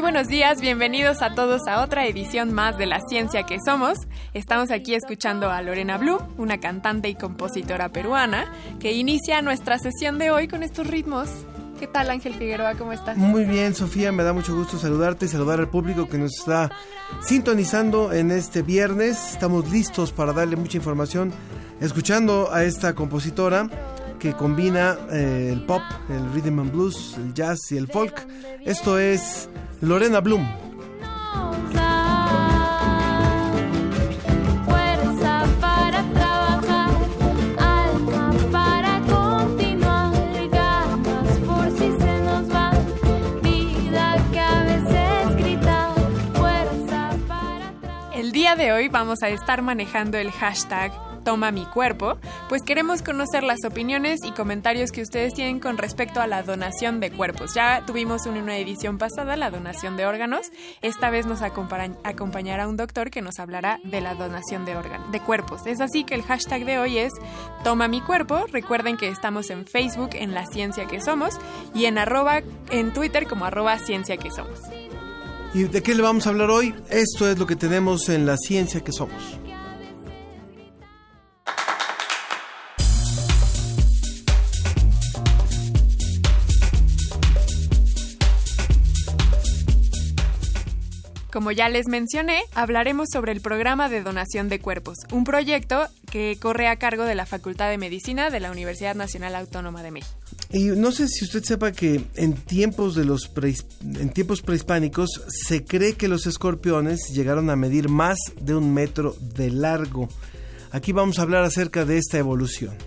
Buenos días, bienvenidos a todos a otra edición más de La Ciencia que Somos. Estamos aquí escuchando a Lorena Blue, una cantante y compositora peruana, que inicia nuestra sesión de hoy con estos ritmos. ¿Qué tal Ángel Figueroa? ¿Cómo estás? Muy bien, Sofía, me da mucho gusto saludarte y saludar al público que nos está sintonizando en este viernes. Estamos listos para darle mucha información, escuchando a esta compositora que combina eh, el pop, el rhythm and blues, el jazz y el folk. Esto es Lorena Bloom. Fuerza para trabajar, alma para continuar, ganas por si se nos va, vida que a veces grita, fuerza para trabajar. El día de hoy vamos a estar manejando el hashtag Toma mi cuerpo, pues queremos conocer las opiniones y comentarios que ustedes tienen con respecto a la donación de cuerpos. Ya tuvimos una edición pasada la donación de órganos. Esta vez nos acompañará un doctor que nos hablará de la donación de órganos, de cuerpos. Es así que el hashtag de hoy es Toma mi cuerpo. Recuerden que estamos en Facebook en La Ciencia que Somos y en arroba en Twitter como arroba Ciencia que Somos. ¿Y de qué le vamos a hablar hoy? Esto es lo que tenemos en La Ciencia que Somos. Como ya les mencioné, hablaremos sobre el programa de donación de cuerpos, un proyecto que corre a cargo de la Facultad de Medicina de la Universidad Nacional Autónoma de México. Y no sé si usted sepa que en tiempos de los en tiempos prehispánicos se cree que los escorpiones llegaron a medir más de un metro de largo. Aquí vamos a hablar acerca de esta evolución.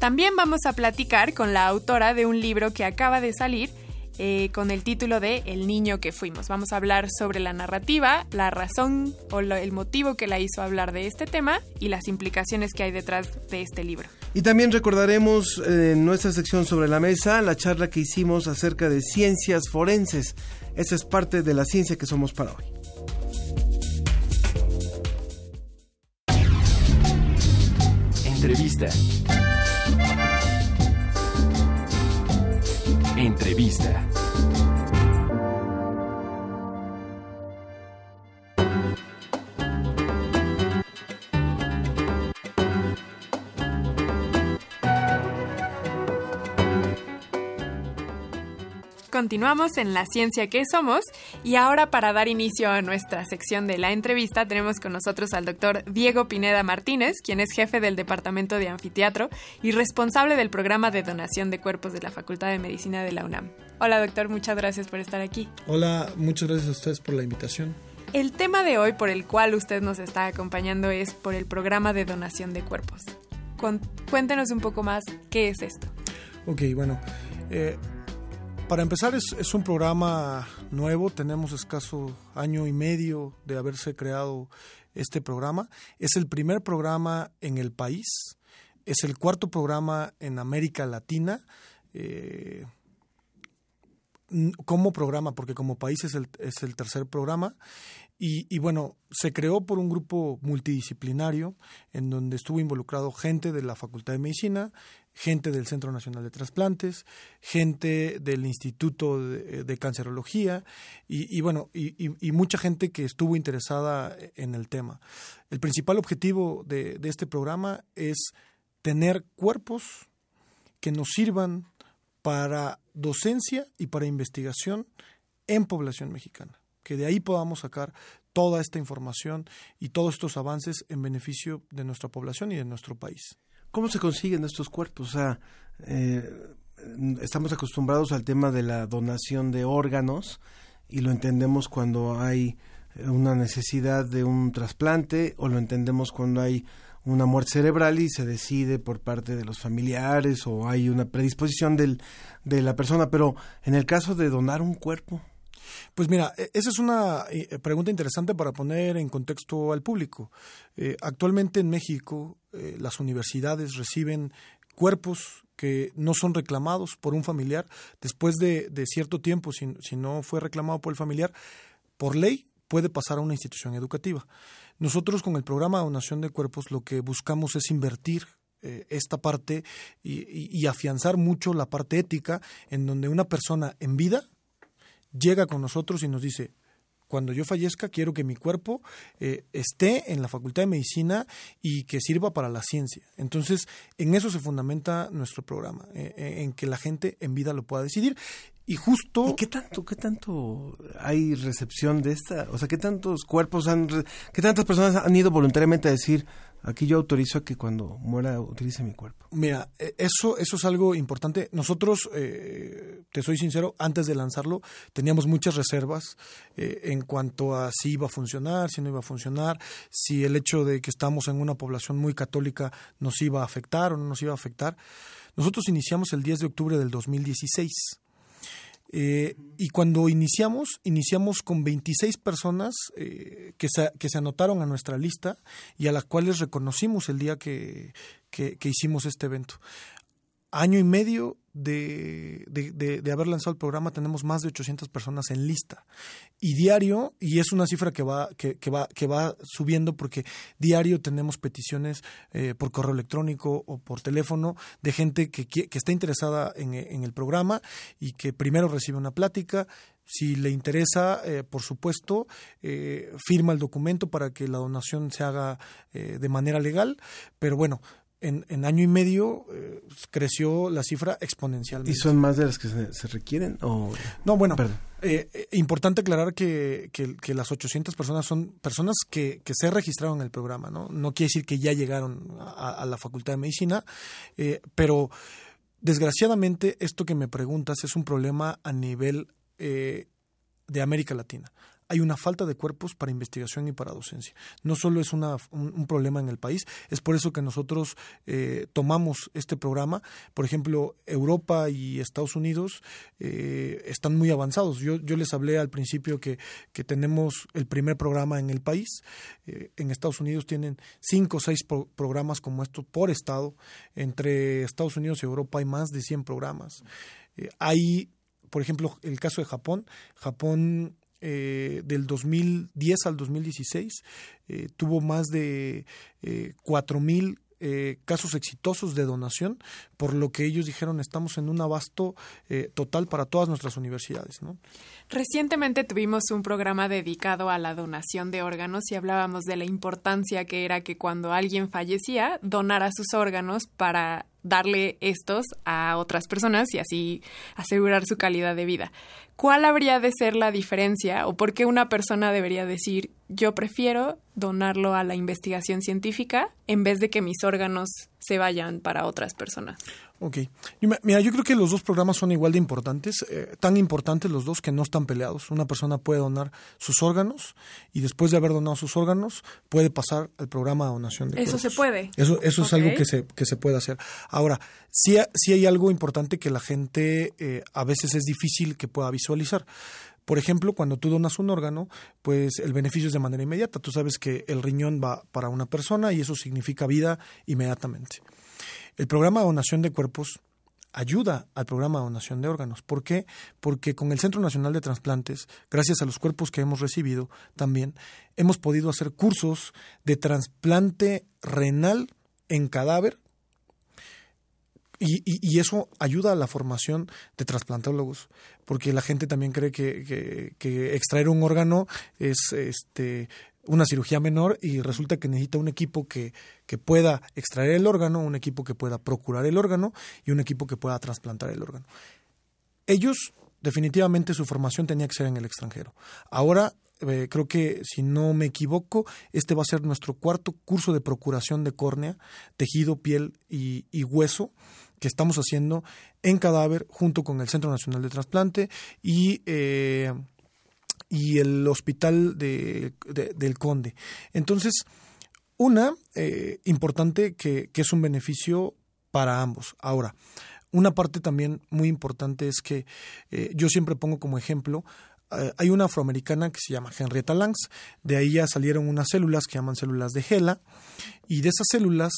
También vamos a platicar con la autora de un libro que acaba de salir eh, con el título de El niño que fuimos. Vamos a hablar sobre la narrativa, la razón o el motivo que la hizo hablar de este tema y las implicaciones que hay detrás de este libro. Y también recordaremos eh, en nuestra sección sobre la mesa la charla que hicimos acerca de ciencias forenses. Esa es parte de la ciencia que somos para hoy. Entrevista. Entrevista. Continuamos en La Ciencia que Somos y ahora para dar inicio a nuestra sección de la entrevista tenemos con nosotros al doctor Diego Pineda Martínez, quien es jefe del Departamento de Anfiteatro y responsable del programa de donación de cuerpos de la Facultad de Medicina de la UNAM. Hola doctor, muchas gracias por estar aquí. Hola, muchas gracias a ustedes por la invitación. El tema de hoy por el cual usted nos está acompañando es por el programa de donación de cuerpos. Cuéntenos un poco más qué es esto. Ok, bueno. Eh, para empezar, es, un programa nuevo, tenemos escaso año y medio de haberse creado este programa. Es el primer programa en el país, es el cuarto programa en América Latina. Eh, como programa, porque como país es el, es el tercer programa, y, bueno, se creó por un grupo multidisciplinario en donde estuvo involucrado gente de la Facultad de Medicina, gente del Centro Nacional de Trasplantes, gente del Instituto de, Cancerología y, bueno, y, mucha gente que estuvo interesada en el tema. El principal objetivo de, de este programa es tener cuerpos que nos sirvan para docencia y para investigación en población mexicana que de ahí podamos sacar toda esta información y todos estos avances en beneficio de nuestra población y de nuestro país. ¿Cómo se consiguen estos cuerpos? O sea, eh, estamos acostumbrados al tema de la donación de órganos y lo entendemos cuando hay una necesidad de un trasplante o lo entendemos cuando hay una muerte cerebral y se decide por parte de los familiares o hay una predisposición del, de la persona, pero en el caso de donar un cuerpo. Pues mira, e- esa es una eh, pregunta interesante para poner en contexto al público. Eh, actualmente en México eh, las universidades reciben cuerpos que no son reclamados por un familiar después de, cierto tiempo, si, si no fue reclamado por el familiar, por ley puede pasar a una institución educativa. Nosotros con el programa de donación de cuerpos lo que buscamos es invertir eh, esta parte y, y- y afianzar mucho la parte ética en donde una persona en vida llega con nosotros y nos dice, cuando yo fallezca quiero que mi cuerpo eh, esté en la Facultad de Medicina y que sirva para la ciencia. Entonces, en eso se fundamenta nuestro programa, eh, eh, en que la gente en vida lo pueda decidir. Y justo... ¿Y qué tanto, qué tanto hay recepción de esta? O sea, ¿qué tantos cuerpos han, qué tantas personas han ido voluntariamente a decir, aquí yo autorizo a que cuando muera utilice mi cuerpo? Mira, eh, eso, eso es algo importante. Nosotros, eh, te soy sincero, antes de lanzarlo teníamos muchas reservas eh, en cuanto a si iba a funcionar, si no iba a funcionar, si el hecho de que estamos en una población muy católica nos iba a afectar o no nos iba a afectar. Nosotros iniciamos el 10 de octubre del 2016. Eh, y cuando iniciamos, iniciamos con 26 personas eh, que, se, que se anotaron a nuestra lista y a las cuales reconocimos el día que, que, que hicimos este evento. Año y medio de, de, de, de haber lanzado el programa tenemos más de 800 personas en lista. Y diario, y es una cifra que va, que, va, que va subiendo porque diario tenemos peticiones eh, por correo electrónico o por teléfono de gente que, que, está interesada en, en, el programa y que primero recibe una plática. Si le interesa, eh, por supuesto, eh, firma el documento para que la donación se haga eh, de manera legal. Pero bueno, en, en, año y medio eh, creció la cifra exponencialmente. ¿Y son más de las que se, se requieren? O... No, bueno, eh, eh, importante aclarar que, que, que, las 800 personas son personas que, que, se registraron en el programa, ¿no? No quiere decir que ya llegaron a, a la Facultad de Medicina, eh, pero desgraciadamente esto que me preguntas es un problema a nivel eh, de América Latina hay una falta de cuerpos para investigación y para docencia. No solo es una, un, problema en el país, es por eso que nosotros eh, tomamos este programa. Por ejemplo, Europa y Estados Unidos eh, están muy avanzados. Yo, yo, les hablé al principio que, que, tenemos el primer programa en el país. Eh, en Estados Unidos tienen cinco o seis pro programas como estos por estado. Entre Estados Unidos y Europa hay más de 100 programas. Eh, hay, por ejemplo, el caso de Japón. Japón eh, del 2010 al 2016 eh, tuvo más de eh, 4.000 eh, casos exitosos de donación, por lo que ellos dijeron estamos en un abasto eh, total para todas nuestras universidades. ¿no? Recientemente tuvimos un programa dedicado a la donación de órganos y hablábamos de la importancia que era que cuando alguien fallecía donara sus órganos para darle estos a otras personas y así asegurar su calidad de vida. ¿Cuál habría de ser la diferencia o por qué una persona debería decir yo prefiero donarlo a la investigación científica en vez de que mis órganos se vayan para otras personas? Ok. Mira, yo creo que los dos programas son igual de importantes, eh, tan importantes los dos que no están peleados. Una persona puede donar sus órganos y después de haber donado sus órganos puede pasar al programa de donación de Eso cuerpos. se puede. Eso, eso okay. es algo que se, que se puede hacer. Ahora, sí, sí hay algo importante que la gente eh, a veces es difícil que pueda visualizar. Por ejemplo, cuando tú donas un órgano, pues el beneficio es de manera inmediata. Tú sabes que el riñón va para una persona y eso significa vida inmediatamente. El programa de donación de cuerpos ayuda al programa de donación de órganos. ¿Por qué? Porque con el Centro Nacional de Transplantes, gracias a los cuerpos que hemos recibido también, hemos podido hacer cursos de trasplante renal en cadáver y, eso ayuda a la formación de trasplantólogos, porque la gente también cree que, que extraer un órgano es este, una cirugía menor y resulta que necesita un equipo que, que pueda extraer el órgano, un equipo que pueda procurar el órgano y un equipo que pueda trasplantar el órgano. Ellos, definitivamente, su formación tenía que ser en el extranjero. Ahora eh, creo que si no me equivoco, este va a ser nuestro cuarto curso de procuración de córnea, tejido, piel y, hueso que estamos haciendo en cadáver junto con el Centro Nacional de Trasplante y eh, y el hospital de, de- del Conde. Entonces, una eh, importante que, que es un beneficio para ambos. Ahora, una parte también muy importante es que eh, yo siempre pongo como ejemplo, eh, hay una afroamericana que se llama Henrietta Langs, de ahí ya salieron unas células que llaman células de Gela, y de esas células,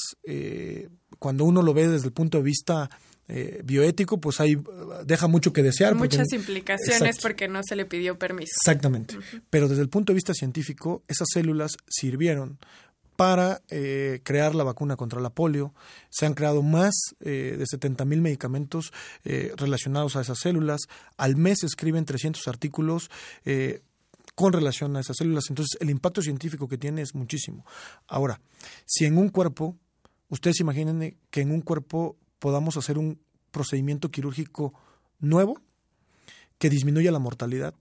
cuando uno lo ve desde el punto de vista eh, bioético, pues ahí eh, deja mucho que desear. porque- Muchas implicaciones Exacto. porque no se le pidió permiso. Exactamente. Pero desde el punto de vista científico, esas células sirvieron para eh, crear la vacuna contra la polio. Se han creado más eh, de 70 mil medicamentos eh, relacionados a esas células. Al mes se escriben 300 artículos. con relación a esas células. Entonces, el impacto científico que tiene es muchísimo. Ahora, si en un cuerpo, ustedes imaginen que en un cuerpo podamos hacer un procedimiento quirúrgico nuevo que disminuya la mortalidad,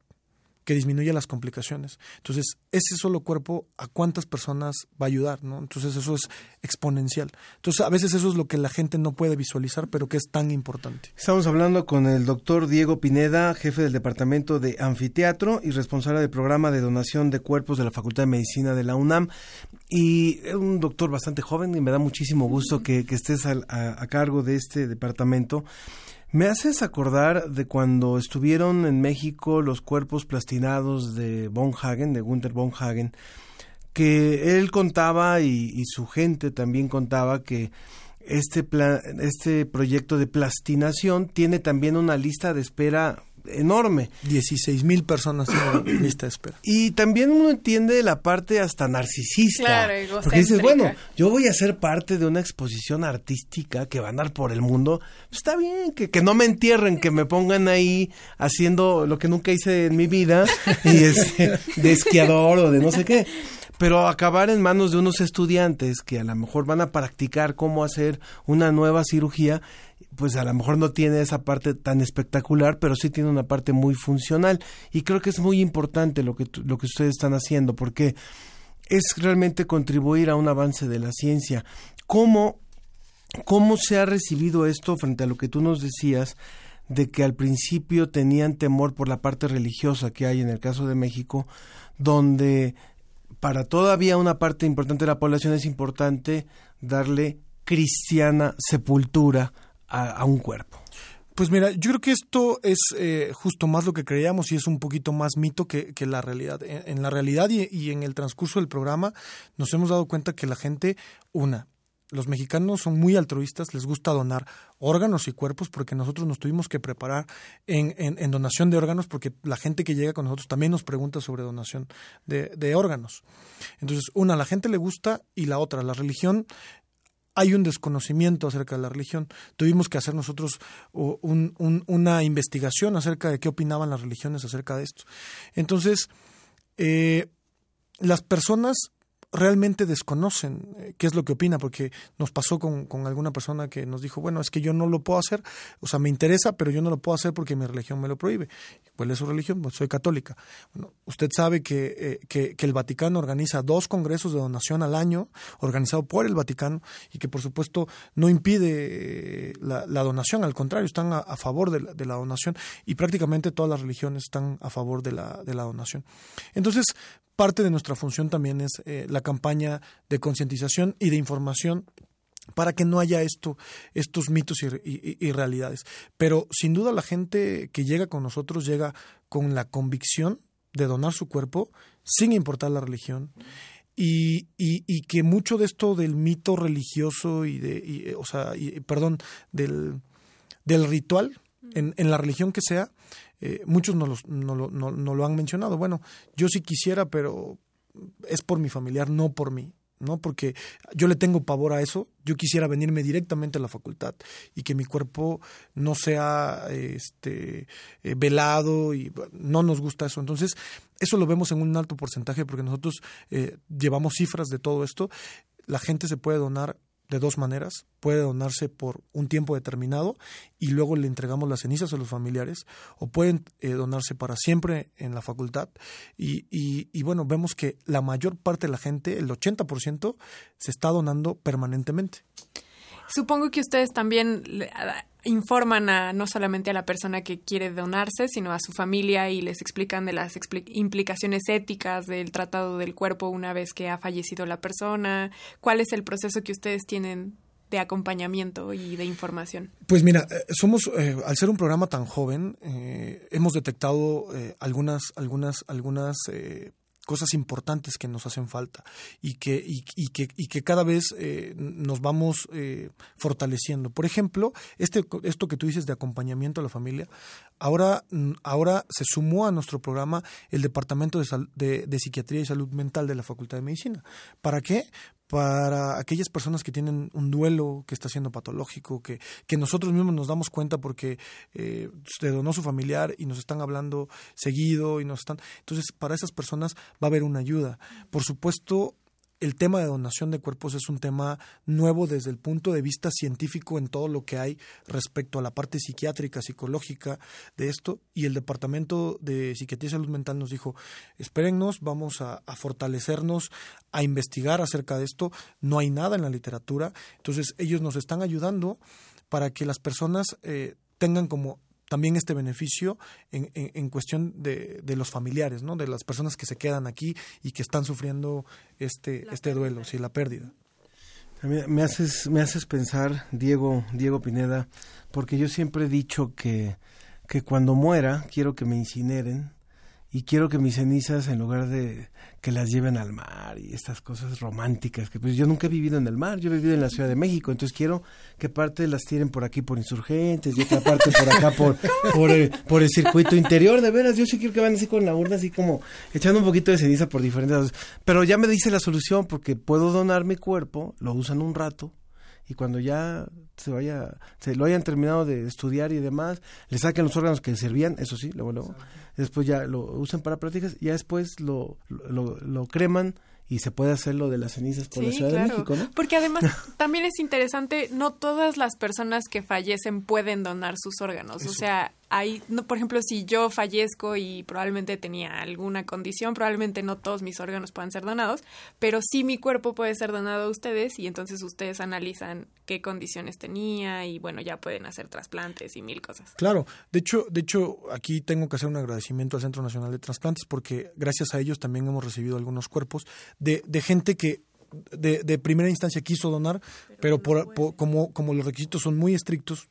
que disminuya las complicaciones. Entonces, ese solo cuerpo, ¿a cuántas personas va a ayudar? ¿no? Entonces, eso es exponencial. Entonces, a veces eso es lo que la gente no puede visualizar, pero que es tan importante. Estamos hablando con el doctor Diego Pineda, jefe del Departamento de Anfiteatro y responsable del programa de donación de cuerpos de la Facultad de Medicina de la UNAM. Y es un doctor bastante joven y me da muchísimo gusto que, que estés a cargo de este departamento. Me haces acordar de cuando estuvieron en México los cuerpos plastinados de Von Hagen, de Gunther Von Hagen, que él contaba y, y su gente también contaba que este, pla- este proyecto de plastinación tiene también una lista de espera enorme. 16 mil personas tienen lista de espera. Y también uno entiende la parte hasta narcisista. Claro, Porque dices, bueno, yo voy a ser parte de una exposición artística que va a andar por el mundo. Pues está bien, que, que no me entierren, que me pongan ahí haciendo lo que nunca hice en mi vida, y este, de esquiador o de no sé qué. Pero acabar en manos de unos estudiantes que a lo mejor van a practicar cómo hacer una nueva cirugía, pues a lo mejor no tiene esa parte tan espectacular, pero sí tiene una parte muy funcional. Y creo que es muy importante lo que, lo que ustedes están haciendo, porque es realmente contribuir a un avance de la ciencia. ¿Cómo, cómo se ha recibido esto frente a lo que tú nos decías? de que al principio tenían temor por la parte religiosa que hay en el caso de México, donde para todavía una parte importante de la población es importante darle cristiana sepultura a, un cuerpo. Pues mira, yo creo que esto es eh, justo más lo que creíamos y es un poquito más mito que, que la realidad. En, la realidad y, y en el transcurso del programa nos hemos dado cuenta que la gente, una, los mexicanos son muy altruistas, les gusta donar órganos y cuerpos porque nosotros nos tuvimos que preparar en, en- en donación de órganos porque la gente que llega con nosotros también nos pregunta sobre donación de, de órganos. Entonces, una, la gente le gusta y la otra, la religión hay un desconocimiento acerca de la religión. Tuvimos que hacer nosotros una investigación acerca de qué opinaban las religiones acerca de esto. Entonces, eh, las personas realmente desconocen eh, qué es lo que opina, porque nos pasó con, con alguna persona que nos dijo, bueno, es que yo no lo puedo hacer, o sea, me interesa, pero yo no lo puedo hacer porque mi religión me lo prohíbe. ¿Cuál es su religión? Pues soy católica. Bueno, usted sabe que, eh, que, que el Vaticano organiza dos congresos de donación al año, organizado por el Vaticano, y que por supuesto no impide eh, la, donación, al contrario, están a, favor de la, donación, y prácticamente todas las religiones están a favor de la, de la donación. Entonces, parte de nuestra función también es la campaña de concientización y de información para que no haya esto, estos mitos y, realidades. Pero sin duda la gente que llega con nosotros llega con la convicción de donar su cuerpo sin importar la religión. Y, y- que mucho de esto del mito religioso y de, o sea, y, perdón, del, del ritual, en, en la religión que sea, eh, muchos no, los- no no- no lo han mencionado. Bueno, yo sí quisiera, pero es por mi familiar, no por mí. ¿no? Porque yo le tengo pavor a eso. Yo quisiera venirme directamente a la facultad y que mi cuerpo no sea este eh, velado y no nos gusta eso. Entonces, eso lo vemos en un alto porcentaje porque nosotros eh, llevamos cifras de todo esto. La gente se puede donar de dos maneras. Puede donarse por un tiempo determinado y luego le entregamos las cenizas a los familiares, o pueden eh, donarse para siempre en la facultad. Y, y- y bueno, vemos que la mayor parte de la gente, el 80%, se está donando permanentemente. Supongo que ustedes también informan a no solamente a la persona que quiere donarse, sino a su familia y les explican de las implicaciones éticas del tratado del cuerpo una vez que ha fallecido la persona. ¿Cuál es el proceso que ustedes tienen de acompañamiento y de información? Pues mira, eh, somos, eh, al ser un programa tan joven, eh, hemos detectado algunas, algunas, algunas cosas importantes que nos hacen falta y que, y, que, y que cada vez eh, nos vamos eh, fortaleciendo. Por ejemplo, este, esto que tú dices de acompañamiento a la familia, ahora, mm, ahora se sumó a nuestro programa el Departamento de, Sal- de, de Psiquiatría y Salud Mental de la Facultad de Medicina. ¿Para qué? Para aquellas personas que tienen un duelo que está siendo patológico, que, que nosotros mismos nos damos cuenta porque eh, donó su familiar y nos están hablando seguido y nos están... Entonces, para esas personas va a haber una ayuda. Por supuesto, el tema de donación de cuerpos es un tema nuevo desde el punto de vista científico en todo lo que hay respecto a la parte psiquiátrica, psicológica de esto. Y el Departamento de Psiquiatría y Salud Mental nos dijo, espérennos, vamos a, fortalecernos, a investigar acerca de esto. No hay nada en la literatura. Entonces ellos nos están ayudando para que las personas eh, tengan como también este beneficio en, en, en cuestión de, de, los familiares, ¿no? de las personas que se quedan aquí y que están sufriendo este, este duelo, sí, la pérdida. Me, me, haces, me haces pensar, Diego, Diego Pineda, porque yo siempre he dicho que, que cuando muera quiero que me incineren y quiero que mis cenizas, en lugar de que las lleven al mar y estas cosas románticas, que pues yo nunca he vivido en el mar, yo he vivido en la Ciudad de México, entonces quiero que parte las tiren por aquí por insurgentes y otra parte por acá por, por, el, por el circuito interior, de veras, yo sí quiero que van así con la urna, así como echando un poquito de ceniza por diferentes. Pero ya me dice la solución porque puedo donar mi cuerpo, lo usan un rato y cuando ya se vaya, se lo hayan terminado de estudiar y demás, le saquen los órganos que servían, eso sí, luego, luego, después ya lo usan para prácticas, ya después lo, lo, lo creman y se puede hacer lo de las cenizas por sí, la Ciudad claro. de México, ¿no? Porque además también es interesante, no todas las personas que fallecen pueden donar sus órganos. Eso. O sea, hay, no, por ejemplo, si yo fallezco y probablemente tenía alguna condición, probablemente no todos mis órganos puedan ser donados, pero sí mi cuerpo puede ser donado a ustedes y entonces ustedes analizan qué condiciones tenía y bueno, ya pueden hacer trasplantes y mil cosas. Claro, de hecho, de hecho aquí tengo que hacer un agradecimiento al Centro Nacional de Trasplantes porque gracias a ellos también hemos recibido algunos cuerpos de, de gente que de, de, primera instancia quiso donar, pero, pero por, no por, como, como los requisitos son muy estrictos,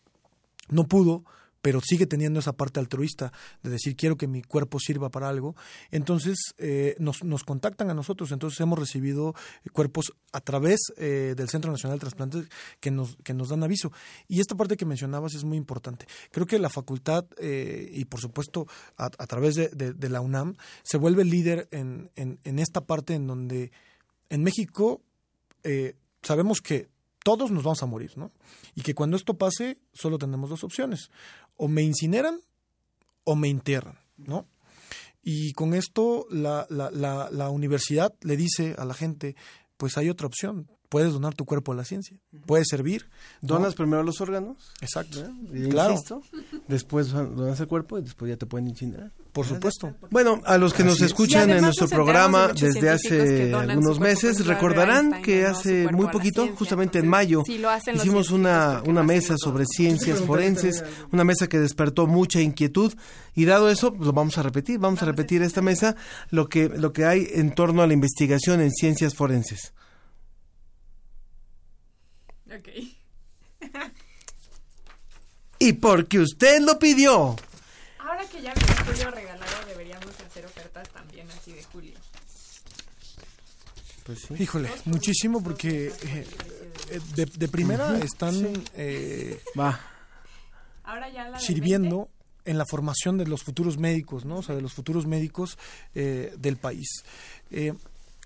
no pudo, pero sigue teniendo esa parte altruista de decir quiero que mi cuerpo sirva para algo. Entonces eh, nos, nos, contactan a nosotros, entonces hemos recibido cuerpos a través eh, del Centro Nacional de Trasplantes que nos, que nos dan aviso. Y esta parte que mencionabas es muy importante. Creo que la facultad eh, y por supuesto a, través de, la UNAM se vuelve líder en, en, en esta parte en donde en México eh, sabemos que todos nos vamos a morir, ¿no? Y que cuando esto pase, solo tenemos dos opciones. O me incineran o me entierran, ¿no? Y con esto la, la, la, la universidad le dice a la gente, pues hay otra opción, puedes donar tu cuerpo a la ciencia, puede servir. Donas ¿no? primero los órganos. Exacto. ¿eh? Claro. Insisto, después donas el cuerpo y después ya te pueden incinerar. Por supuesto. Bueno, a los que nos escuchan en nuestro programa de desde hace algunos meses, recordarán que hace muy poquito, justamente entonces, en mayo, si lo hacen los hicimos una, una mesa sobre ciencias forenses, una mesa que despertó mucha inquietud y dado eso, pues, lo vamos a repetir, vamos a repetir esta mesa, lo que, lo que hay en torno a la investigación en ciencias forenses. Ok. y porque usted lo pidió. Ahora que ya Julio regalado, deberíamos hacer ofertas también así de Julio. Pues sí. Híjole, muchísimo porque eh, de, de, primera uh -huh. están sí. eh, ya sirviendo en la formación de los futuros médicos, ¿no? O sea, de los futuros médicos eh, del país.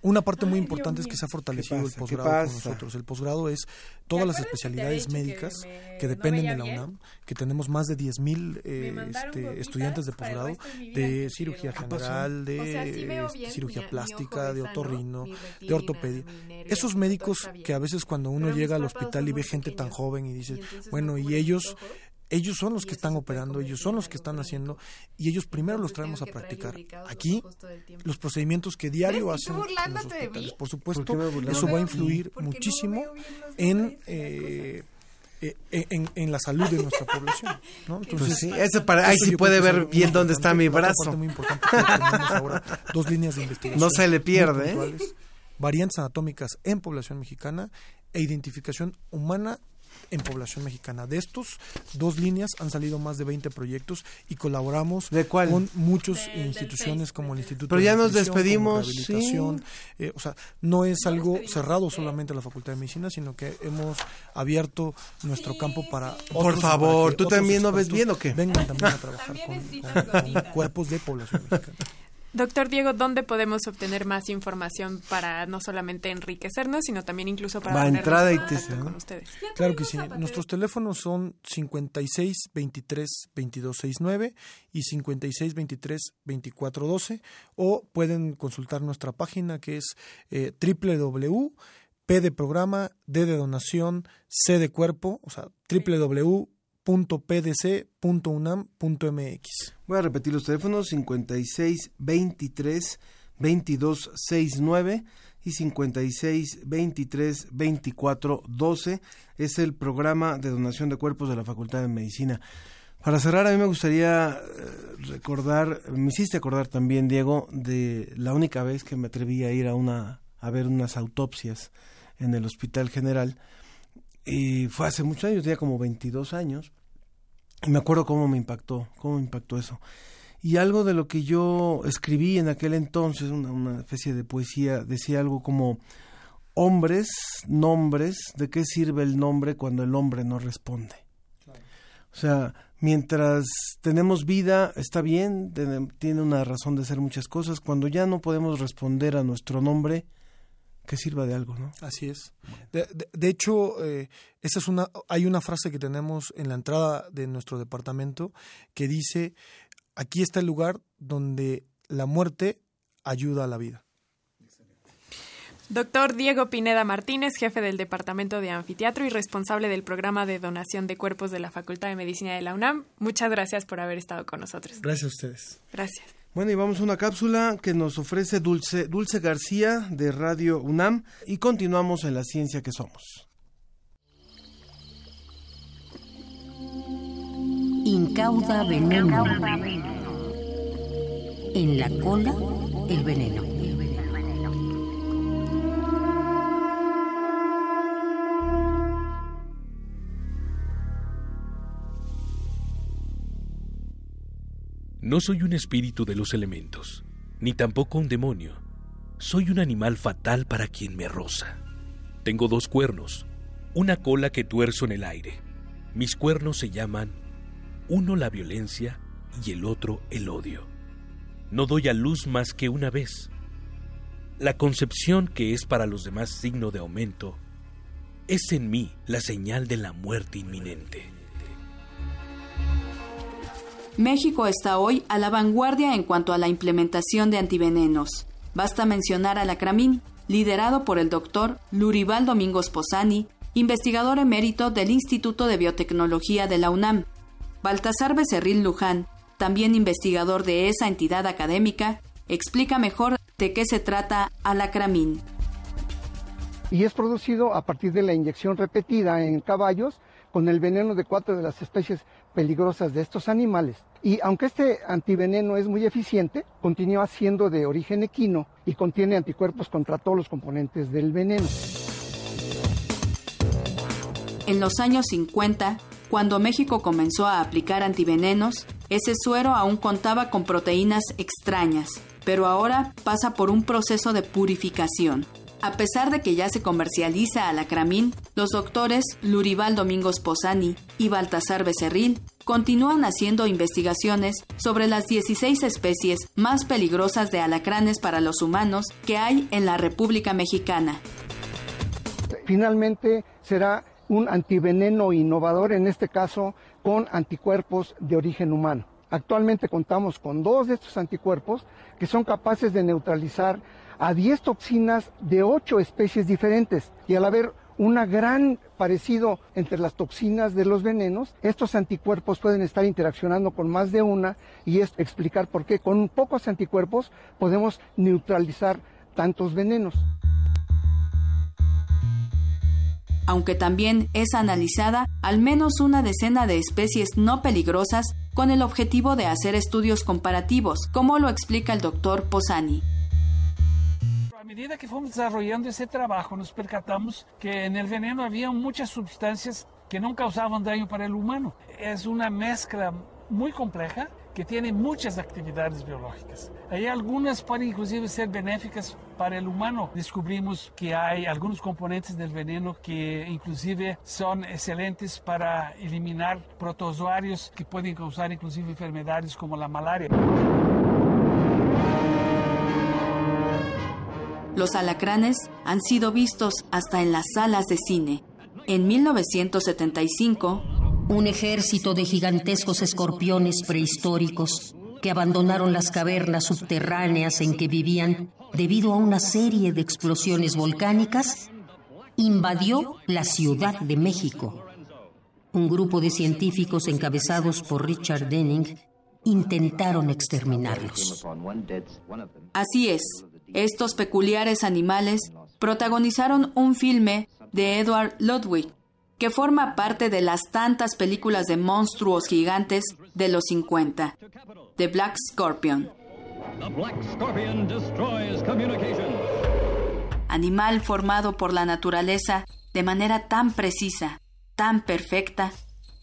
Una parte muy importante es que se ha fortalecido el posgrado con nosotros. El posgrado es todas las especialidades que médicas me- que, dependen de la bien? UNAM, que tenemos más de 10.000 eh, mandaron este, estudiantes de posgrado de cirugía general, de O sea, sí veo bien, cirugía mi- plástica, de sano, otorrino, de ortopedia. nervio, Esos médicos que a veces cuando uno llega al hospital y ve gente tan joven y dice, bueno, y ellos... Ellos son los que están operando, ellos son los que están haciendo y ellos primero los Entonces traemos a practicar. Aquí los procedimientos que diario ¿Ves? ¿Y tú hacen en los hospitales. Por supuesto, eso va a influir muchísimo en, nombres, eh, eh, en, en la salud de nuestra población. ¿no? Pues sí, ese para, ahí sí puede ver bien dónde está mi brazo. muy importante ahora dos líneas de investigación. No se le pierde, ¿eh? Variantes anatómicas en población mexicana e identificación humana en población mexicana. De estos dos líneas han salido más de 20 proyectos y colaboramos ¿De cuál? con muchas instituciones como el Instituto Pero de ya nos despedimos, rehabilitación, eh, o sea, no es algo cerrado solamente a la Facultad de Medicina, sino que hemos abierto nuestro campo para Por otros y para favor, ¿tú también no ves bien o qué? Vengan también a trabajar También con, cuerpos de población mexicana. Doctor Diego, ¿dónde podemos obtener más información para no solamente enriquecernos, sino también incluso para Va, ponernos entrada en y te- con ustedes? Claro que sí. Nuestros teléfonos son 56 23 22 69 y 56 23 24 12 o pueden consultar nuestra página que es eh, www P de programa, D de donación, C de cuerpo, o sea, www.pdc.unam.mx. Voy a repetir los teléfonos 56 23 22 69 y 56 23 24 12 es el programa de donación de cuerpos de la Facultad de Medicina. Para cerrar, a mí me gustaría eh, recordar, me hiciste acordar también, Diego, de la única vez que me atreví a ir a una a ver unas autopsias en el Hospital General y fue hace muchos años, tenía como 22 años. Y me acuerdo cómo me impactó, cómo me impactó eso. Y algo de lo que yo escribí en aquel entonces, una, una especie de poesía, decía algo como, hombres, nombres, ¿de qué sirve el nombre cuando el hombre no responde? O sea, mientras tenemos vida, está bien, tiene una razón de ser muchas cosas. Cuando ya no podemos responder a nuestro nombre, que sirva de algo, ¿no? Así es. De, de- de hecho, eh, esa es una, hay una frase que tenemos en la entrada de nuestro departamento que dice, aquí está el lugar donde la muerte ayuda a la vida. Doctor Diego Pineda Martínez, jefe del Departamento de Anfiteatro y responsable del programa de donación de cuerpos de la Facultad de Medicina de la UNAM, muchas gracias por haber estado con nosotros. Gracias a ustedes. Gracias. Bueno, y vamos a una cápsula que nos ofrece Dulce, Dulce García de Radio UNAM y continuamos en la ciencia que somos. Incauda veneno. En la cola, el veneno. No soy un espíritu de los elementos, ni tampoco un demonio. Soy un animal fatal para quien me roza. Tengo dos cuernos, una cola que tuerzo en el aire. Mis cuernos se llaman uno la violencia y el otro el odio. No doy a luz más que una vez. La concepción que es para los demás signo de aumento es en mí la señal de la muerte inminente. México está hoy a la vanguardia en cuanto a la implementación de antivenenos. Basta mencionar al Acramín, liderado por el doctor Lurival Domingos Posani, investigador emérito del Instituto de Biotecnología de la UNAM. Baltasar Becerril Luján, también investigador de esa entidad académica, explica mejor de qué se trata Alacramín. y es producido a partir de la inyección repetida en caballos con el veneno de cuatro de las especies peligrosas de estos animales. Y aunque este antiveneno es muy eficiente, continúa siendo de origen equino y contiene anticuerpos contra todos los componentes del veneno. En los años 50, cuando México comenzó a aplicar antivenenos, ese suero aún contaba con proteínas extrañas, pero ahora pasa por un proceso de purificación. A pesar de que ya se comercializa alacramín, los doctores Lurival Domingos Posani y Baltasar Becerril continúan haciendo investigaciones sobre las 16 especies más peligrosas de alacranes para los humanos que hay en la República Mexicana. Finalmente será un antiveneno innovador, en este caso con anticuerpos de origen humano. Actualmente contamos con dos de estos anticuerpos que son capaces de neutralizar a 10 toxinas de 8 especies diferentes y al haber una gran parecido entre las toxinas de los venenos, estos anticuerpos pueden estar interaccionando con más de una y es explicar por qué con pocos anticuerpos podemos neutralizar tantos venenos. aunque también es analizada al menos una decena de especies no peligrosas con el objetivo de hacer estudios comparativos, como lo explica el doctor Posani. Medida que fomos desarrollando ese trabajo, nos percatamos que en el veneno había muchas sustancias que no causaban daño para el humano. Es una mezcla muy compleja que tiene muchas actividades biológicas. Hay algunas pueden inclusive ser benéficas para el humano. Descubrimos que hay algunos componentes del veneno que inclusive son excelentes para eliminar protozoarios que pueden causar inclusive enfermedades como la malaria. Los alacranes han sido vistos hasta en las salas de cine. En 1975, un ejército de gigantescos escorpiones prehistóricos que abandonaron las cavernas subterráneas en que vivían debido a una serie de explosiones volcánicas, invadió la Ciudad de México. Un grupo de científicos encabezados por Richard Denning intentaron exterminarlos. Así es, estos peculiares animales protagonizaron un filme de Edward Ludwig que forma parte de las tantas películas de monstruos gigantes de los 50, The Black Scorpion. Animal formado por la naturaleza de manera tan precisa, tan perfecta,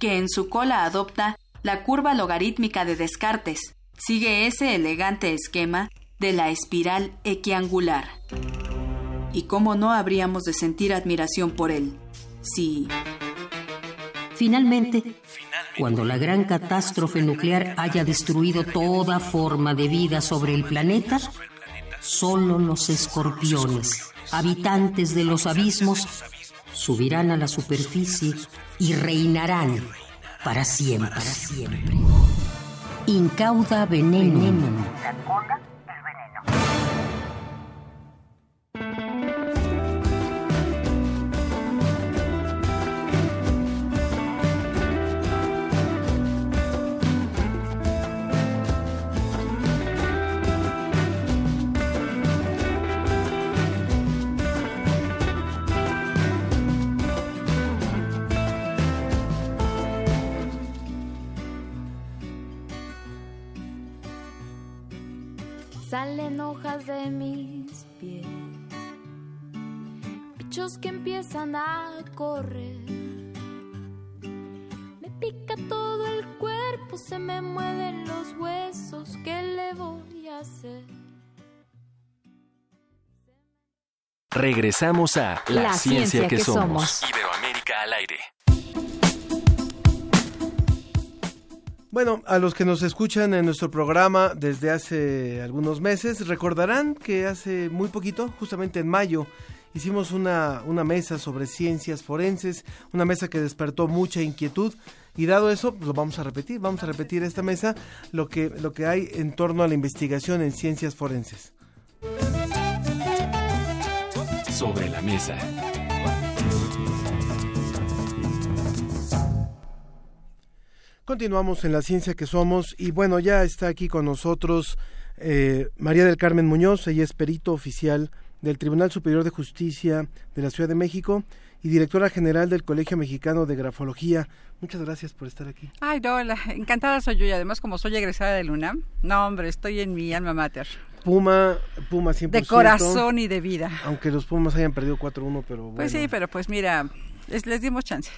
que en su cola adopta la curva logarítmica de Descartes. Sigue ese elegante esquema de la espiral equiangular. ¿Y cómo no habríamos de sentir admiración por él? Sí. Finalmente, cuando la gran catástrofe nuclear haya destruido toda forma de vida sobre el planeta, solo los escorpiones, habitantes de los abismos, subirán a la superficie y reinarán para siempre. Para siempre. Incauda veneno. Hojas de mis pies, bichos que empiezan a correr. Me pica todo el cuerpo, se me mueven los huesos. ¿Qué le voy a hacer? Regresamos a La, La ciencia, ciencia que, que somos. somos. Iberoamérica al aire. Bueno, a los que nos escuchan en nuestro programa desde hace algunos meses, recordarán que hace muy poquito, justamente en mayo, hicimos una, una mesa sobre ciencias forenses, una mesa que despertó mucha inquietud y dado eso, pues lo vamos a repetir, vamos a repetir esta mesa, lo que, lo que hay en torno a la investigación en ciencias forenses. Sobre la mesa. Continuamos en la ciencia que somos y bueno, ya está aquí con nosotros eh, María del Carmen Muñoz, ella es perito oficial del Tribunal Superior de Justicia de la Ciudad de México y directora general del Colegio Mexicano de Grafología. Muchas gracias por estar aquí. Ay, no, la- encantada soy yo y además como soy egresada del UNAM, no hombre, estoy en mi alma mater. Puma, Puma 100%. De corazón y de vida. Aunque los Pumas hayan perdido 4-1, pero bueno. Pues sí, pero pues mira, es- les dimos chance.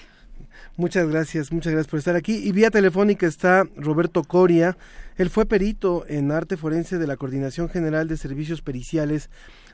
Muchas gracias, muchas gracias por estar aquí. Y vía telefónica está Roberto Coria. Él fue perito en arte forense de la Coordinación General de Servicios Periciales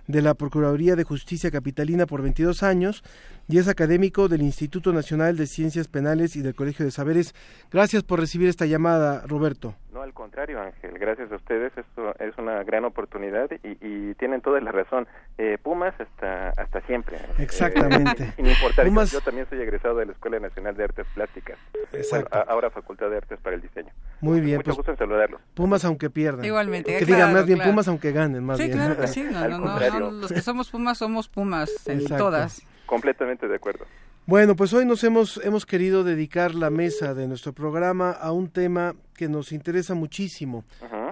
de la Procuraduría de Justicia Capitalina por 22 años y es académico del Instituto Nacional de Ciencias Penales y del Colegio de Saberes. Gracias por recibir esta llamada, Roberto. No, al contrario, Ángel, gracias a ustedes, esto es una gran oportunidad y, y tienen toda la razón. Eh, Pumas hasta hasta siempre. Exactamente. Eh, sin importar, Pumas... yo, también soy egresado de la Escuela Nacional de Artes Plásticas, Exacto. Bueno, ahora Facultad de Artes para el Diseño. Muy bien. Mucho pues, gusto en saludarlos. Pumas aunque pierdan. Igualmente. Que claro, digan más bien claro. Pumas aunque ganen, más sí, bien. claro que sí. No, no, no, no, los que somos Pumas somos Pumas en Exacto. todas. Completamente de acuerdo. Bueno, pues hoy nos hemos, hemos querido dedicar la mesa de nuestro programa a un tema que nos interesa muchísimo.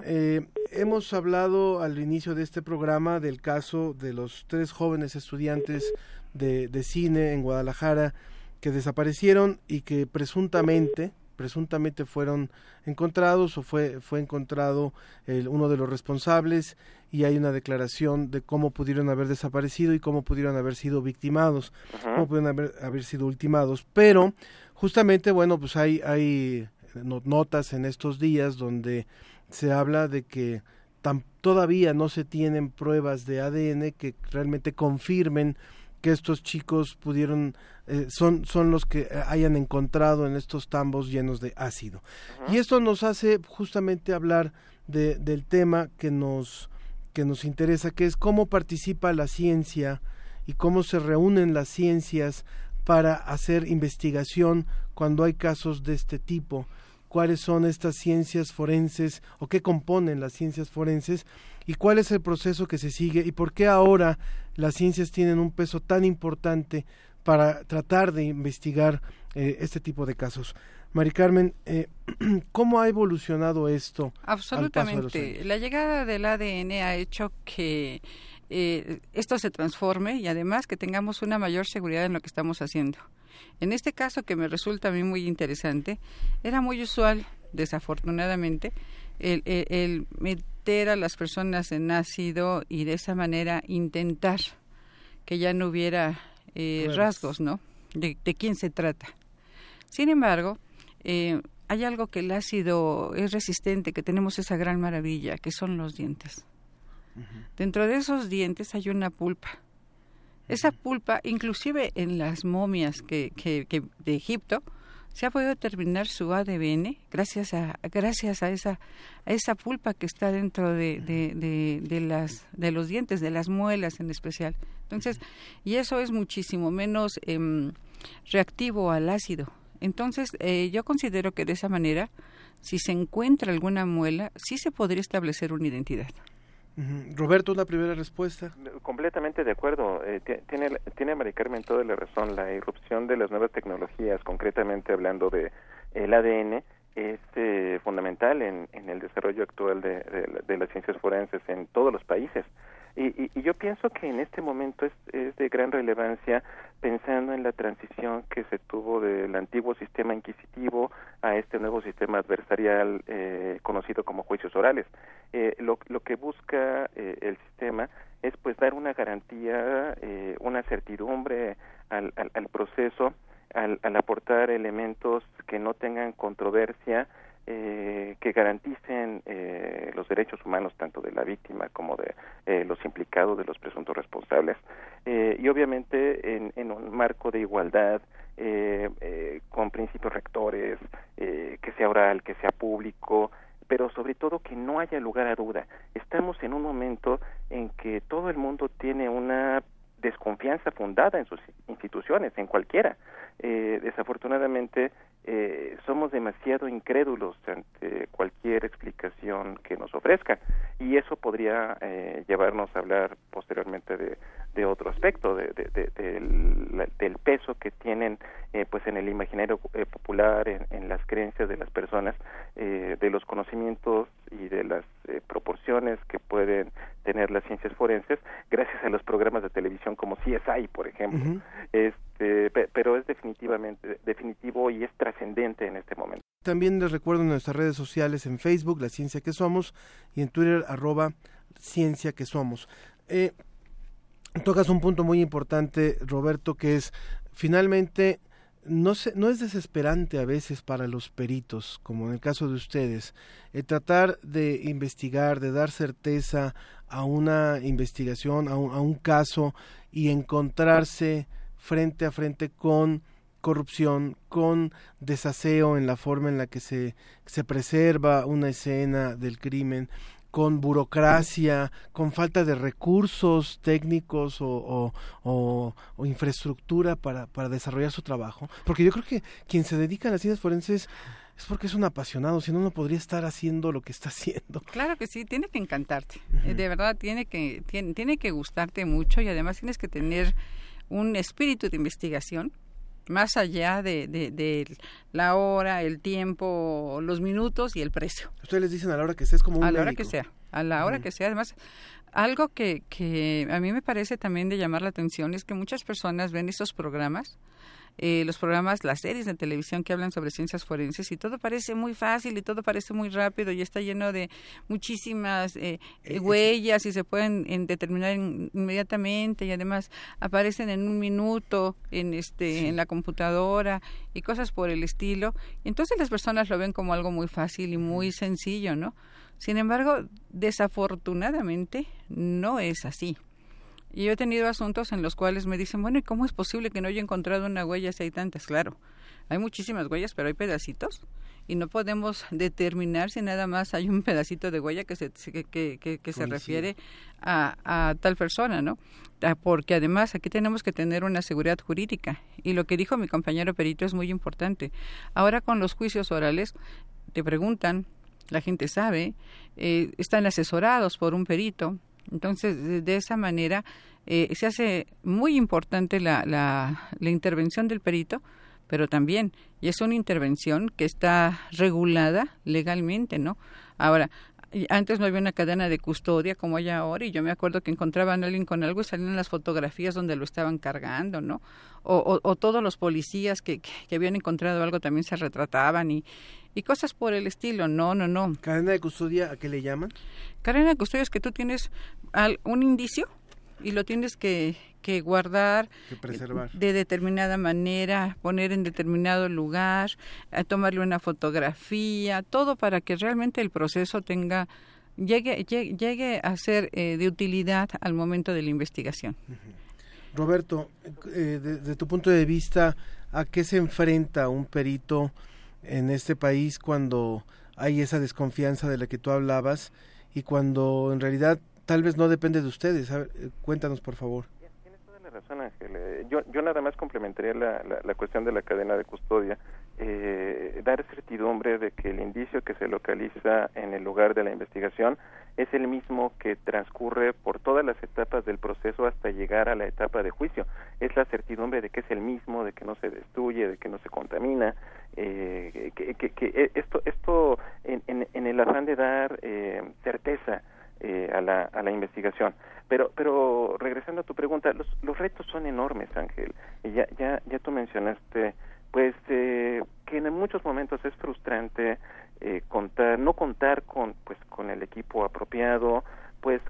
Eh, hemos hablado al inicio de este programa del caso de los tres jóvenes estudiantes de, de cine en Guadalajara que desaparecieron y que presuntamente presuntamente fueron encontrados o fue fue encontrado el, uno de los responsables y hay una declaración de cómo pudieron haber desaparecido y cómo pudieron haber sido victimados, uh -huh. cómo pudieron haber, haber sido ultimados. Pero justamente, bueno, pues hay, hay notas en estos días donde se habla de que tan, todavía no se tienen pruebas de ADN que realmente confirmen que estos chicos pudieron eh, son son los que hayan encontrado en estos tambos llenos de ácido. Uh -huh. y esto nos hace justamente hablar de, del tema que nos que nos interesa que es cómo participa la ciencia y cómo se reúnen las ciencias para hacer investigación cuando hay casos de este tipo. Cuáles son estas ciencias forenses o qué componen las ciencias forenses y cuál es el proceso que se sigue y por qué ahora las ciencias tienen un peso tan importante para tratar de investigar eh, este tipo de casos. Mari Carmen, eh, ¿cómo ha evolucionado esto? Absolutamente. La llegada del ADN ha hecho que eh, esto se transforme y además que tengamos una mayor seguridad en lo que estamos haciendo. En este caso, que me resulta a mí muy interesante, era muy usual, desafortunadamente, el, el, el meter a las personas en ácido y de esa manera intentar que ya no hubiera eh, rasgos, ¿no? De, de, quién se trata. Sin embargo, eh, hay algo que el ácido es resistente, que tenemos esa gran maravilla, que son los dientes. Uh -huh. Dentro de esos dientes hay una pulpa. Esa pulpa, inclusive en las momias que, que, que de Egipto, se ha podido determinar su ADN gracias a gracias a esa a esa pulpa que está dentro de, de, las de los dientes de las muelas en especial. Entonces y eso es muchísimo menos eh, reactivo al ácido. Entonces eh, yo considero que de esa manera si se encuentra alguna muela sí se podría establecer una identidad Roberto, una primera respuesta. Completamente de acuerdo. Eh, tiene, tiene toda la razón. La irrupción de las nuevas tecnologías, concretamente hablando de el ADN, es eh, fundamental en, en, el desarrollo actual de, de, las ciencias forenses en todos los países. Y, y, y, yo pienso que en este momento es, de gran relevancia pensando en la transición que se tuvo del antiguo sistema inquisitivo a este nuevo sistema adversarial eh, conocido como juicios orales. Eh, lo, lo, que busca eh, el sistema es pues dar una garantía, eh, una certidumbre al, al, al proceso, al, al, aportar elementos que no tengan controversia, eh, que garanticen eh, los derechos humanos tanto de la víctima como de eh, los implicados, de los presuntos responsables, eh, y obviamente en, en, un marco de igualdad, con principios rectores, que sea oral, que sea público, pero sobre todo que no haya lugar a duda. Estamos en un momento en que todo el mundo tiene una desconfianza fundada en sus instituciones, en cualquiera. Eh, desafortunadamente, eh, somos demasiado incrédulos ante cualquier explicación que nos ofrezca y eso podría eh, llevarnos a hablar posteriormente de, de otro aspecto de, de, de, del, del, peso que tienen eh, pues en el imaginario eh, popular en, en, las creencias de las personas eh, de los conocimientos y de las proporciones que pueden tener las ciencias forenses gracias a los programas de televisión como CSI por ejemplo uh -huh. este pero es definitivamente definitivo y es trascendente en este momento. También les recuerdo en nuestras redes sociales en Facebook la ciencia que somos y en Twitter arroba ciencia que somos. Eh, tocas un punto muy importante, Roberto, que es finalmente no, se, no es desesperante a veces para los peritos, como en el caso de ustedes, tratar de investigar, de dar certeza a una investigación, a un, a un caso y encontrarse frente a frente con corrupción, con desaseo en la forma en la que se, se preserva una escena del crimen, con burocracia, con falta de recursos técnicos o, o, o, infraestructura para, para, desarrollar su trabajo. Porque yo creo que quien se dedica a las ciencias forenses es porque es un apasionado, si no, no podría estar haciendo lo que está haciendo. Claro que sí, tiene que encantarte, de verdad tiene que, tiene, tiene que gustarte mucho y además tienes que tener un espíritu de investigación más allá de, de, la hora, el tiempo, los minutos y el precio. Ustedes les dicen a la hora que sea, es como un A la hora que sea, a la hora que sea. Además, algo que, que a mí me parece también de llamar la atención es que muchas personas ven estos programas eh, los programas, las series de televisión que hablan sobre ciencias forenses y todo parece muy fácil y todo parece muy rápido y está lleno de muchísimas eh, eh, huellas y se pueden determinar inmediatamente y además aparecen en un minuto en este en la computadora y cosas por el estilo. Entonces las personas lo ven como algo muy fácil y muy sencillo, ¿no? Sin embargo, desafortunadamente no es así. Y yo he tenido asuntos en los cuales me dicen, bueno, ¿y cómo es posible que no haya encontrado una huella si hay tantas? Claro, hay muchísimas huellas, pero hay pedacitos y no podemos determinar si nada más hay un pedacito de huella que se, que, que, que, se refiere a, a, tal persona, ¿no? Ah, porque además aquí tenemos que tener una seguridad jurídica y lo que dijo mi compañero perito es muy importante. Ahora con los juicios orales te preguntan, la gente sabe, eh, están asesorados por un perito, entonces, de, esa manera eh, se hace muy importante la, la, la intervención del perito, pero también, y es una intervención que está regulada legalmente, ¿no? Ahora, antes no había una cadena de custodia como hay ahora y yo me acuerdo que encontraban a alguien con algo y salían las fotografías donde lo estaban cargando, ¿no? O, o, todos los policías que, que, habían encontrado algo también se retrataban y, y cosas por el estilo. No, no, no. ¿Cadena de custodia a qué le llaman? Cadena de custodia es que tú tienes un indicio y lo tienes que, que guardar de determinada manera, poner en determinado lugar, tomarle una fotografía, todo para que realmente el proceso tenga llegue llegue, llegue a ser eh, de utilidad al momento de la investigación. Roberto, eh, de, tu punto de vista, ¿a qué se enfrenta un perito en este país cuando hay esa desconfianza de la que tú hablabas y cuando en realidad tal vez no depende de ustedes. Eh, cuéntanos, por favor. Tienes toda la razón, Ángel. Eh, yo, yo nada más complementaría la, la, cuestión de la cadena de custodia. Eh, dar certidumbre de que el indicio que se localiza en el lugar de la investigación es el mismo que transcurre por todas las etapas del proceso hasta llegar a la etapa de juicio. Es la certidumbre de que es el mismo, de que no se destruye, de que no se contamina. Eh, que, que, esto, esto en, en, en el afán de dar eh, certeza eh, a, la, a la investigación. Pero, pero regresando a tu pregunta, los, los retos son enormes, Ángel. Ya, ya, ya tú mencionaste, pues, eh, que en muchos momentos es frustrante eh, contar, no contar con, pues, con el equipo apropiado, pues,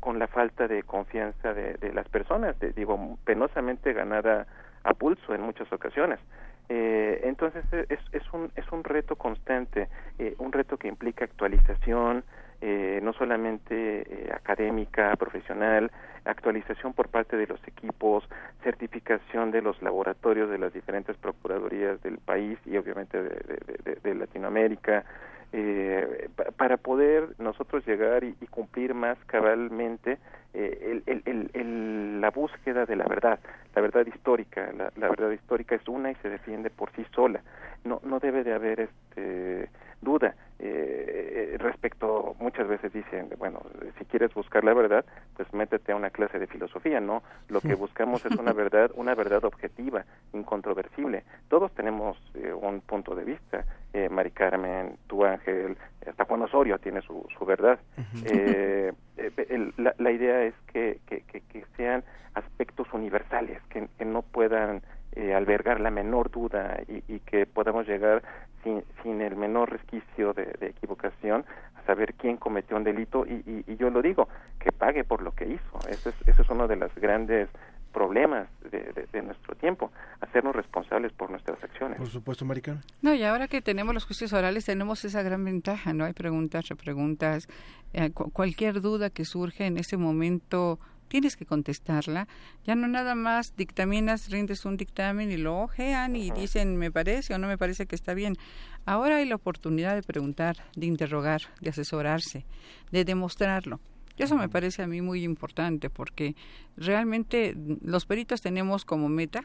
con, la falta de confianza de, de las personas, de, digo, penosamente ganada a pulso en muchas ocasiones. Eh, entonces es, es, un, es un reto constante, eh, un reto que implica actualización, eh, no solamente eh, académica, profesional, actualización por parte de los equipos, certificación de los laboratorios de las diferentes procuradurías del país y obviamente de, Latinoamérica, eh, para poder nosotros llegar y, cumplir más cabalmente eh, el, el, el, la búsqueda de la verdad, la verdad histórica. La, la, verdad histórica es una y se defiende por sí sola. No, no debe de haber este duda eh, eh, respecto muchas veces dicen bueno si quieres buscar la verdad pues métete a una clase de filosofía no lo que buscamos es una verdad una verdad objetiva incontroversible todos tenemos eh, un punto de vista eh, Mari Carmen tu Ángel hasta Juan Osorio tiene su, su verdad. Eh, el, la, la, idea es que, que, que, que sean aspectos universales que, que no puedan eh, albergar la menor duda y, y, que podamos llegar sin, sin el menor resquicio de, de, equivocación a saber quién cometió un delito y, y, y, yo lo digo, que pague por lo que hizo. Ese es, ese es uno de los grandes problemas de, nuestro tiempo, hacernos responsables por nuestras acciones. Por supuesto, Maricana. No, y ahora que tenemos los juicios orales, tenemos esa gran ventaja, ¿no? Hay preguntas, repreguntas, eh, cualquier duda que surge en ese momento tienes que contestarla. Ya no nada más dictaminas, rindes un dictamen y lo ojean y dicen me parece o no me parece que está bien. Ahora hay la oportunidad de preguntar, de interrogar, de asesorarse, de demostrarlo. Y eso me parece a mí muy importante porque realmente los peritos tenemos como meta,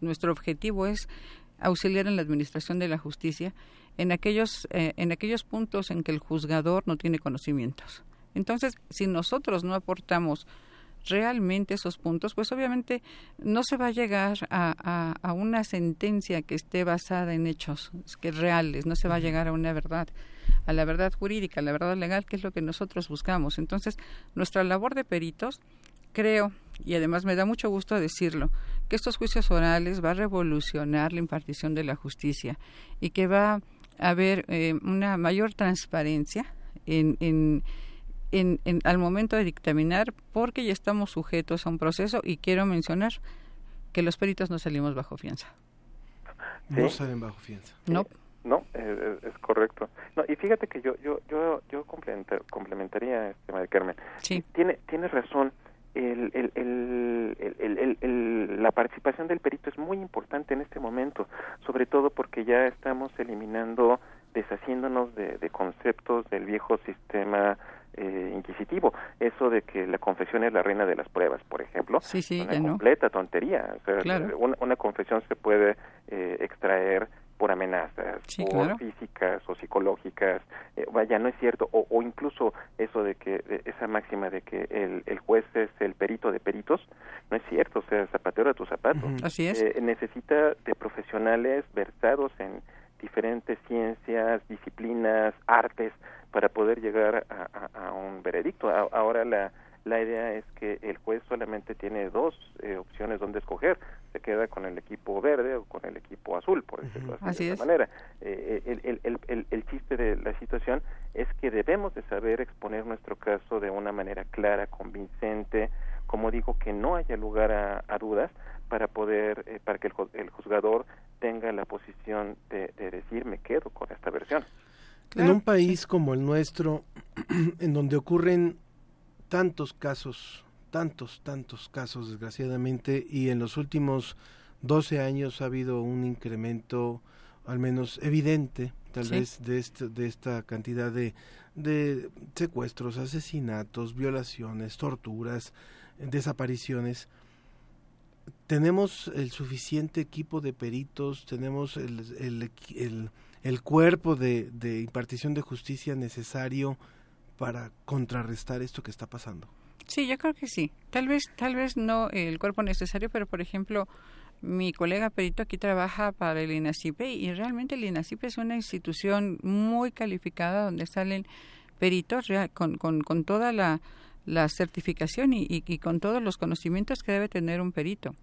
nuestro objetivo es auxiliar en la administración de la justicia en aquellos, eh, en aquellos puntos en que el juzgador no tiene conocimientos. Entonces, si nosotros no aportamos realmente esos puntos, pues obviamente no se va a llegar a, a, una sentencia que esté basada en hechos que reales, no se va a llegar a una verdad, a la verdad jurídica, a la verdad legal, que es lo que nosotros buscamos. Entonces, nuestra labor de peritos, creo, y además me da mucho gusto decirlo, que estos juicios orales va a revolucionar la impartición de la justicia y que va a haber eh, una mayor transparencia en, en en, al momento de dictaminar porque ya estamos sujetos a un proceso y quiero mencionar que los peritos no salimos bajo fianza. No salen bajo fianza. No. No, es, correcto. No, y fíjate que yo yo yo yo complementaría este María Carmen. Sí. Tiene tiene razón. El, el, el, el, la participación del perito es muy importante en este momento, sobre todo porque ya estamos eliminando, deshaciéndonos de, de conceptos del viejo sistema eh. Eso de que la confesión es la reina de las pruebas, por ejemplo, sí, sí, una completa tontería. una, confesión se puede eh, extraer por amenazas, por físicas o psicológicas, eh, vaya, no es cierto, o, o incluso eso de que esa máxima de que el, el, juez es el perito de peritos, no es cierto, o sea, zapatero de tus zapatos. Así es. necesita de profesionales versados en diferentes ciencias, disciplinas, artes, para poder llegar a, un veredicto. ahora la, la idea es que el juez solamente tiene dos eh, opciones donde escoger. Se queda con el equipo verde o con el equipo azul, por decirlo así, de esa manera. Eh, el, el, el, el, el chiste de la situación es que debemos de saber exponer nuestro caso de una manera clara, convincente, como digo, que no haya lugar a, dudas para poder, eh, para que el, el juzgador tenga la posición de, de decir me quedo con esta versión. En un país como el nuestro, en donde ocurren tantos casos, tantos, tantos casos, desgraciadamente, y en los últimos 12 años ha habido un incremento, al menos evidente, tal vez, de, este, de esta cantidad de, de secuestros, asesinatos, violaciones, torturas, desapariciones. Tenemos el suficiente equipo de peritos, tenemos el, el, el, el cuerpo de, de, impartición de justicia necesario para contrarrestar esto que está pasando. Sí, yo creo que sí. Tal vez, tal vez no el cuerpo necesario, pero por ejemplo, mi colega perito aquí trabaja para el INACIPE y realmente el INACIPE es una institución muy calificada donde salen peritos con, con, con toda la, la certificación y, y, con todos los conocimientos que debe tener un perito.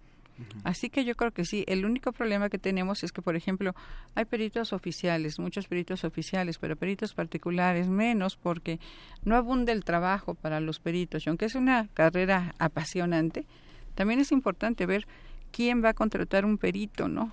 Así que yo creo que sí. El único problema que tenemos es que, por ejemplo, hay peritos oficiales, muchos peritos oficiales, pero peritos particulares menos porque no abunda el trabajo para los peritos. Y aunque es una carrera apasionante, también es importante ver quién va a contratar un perito, ¿no?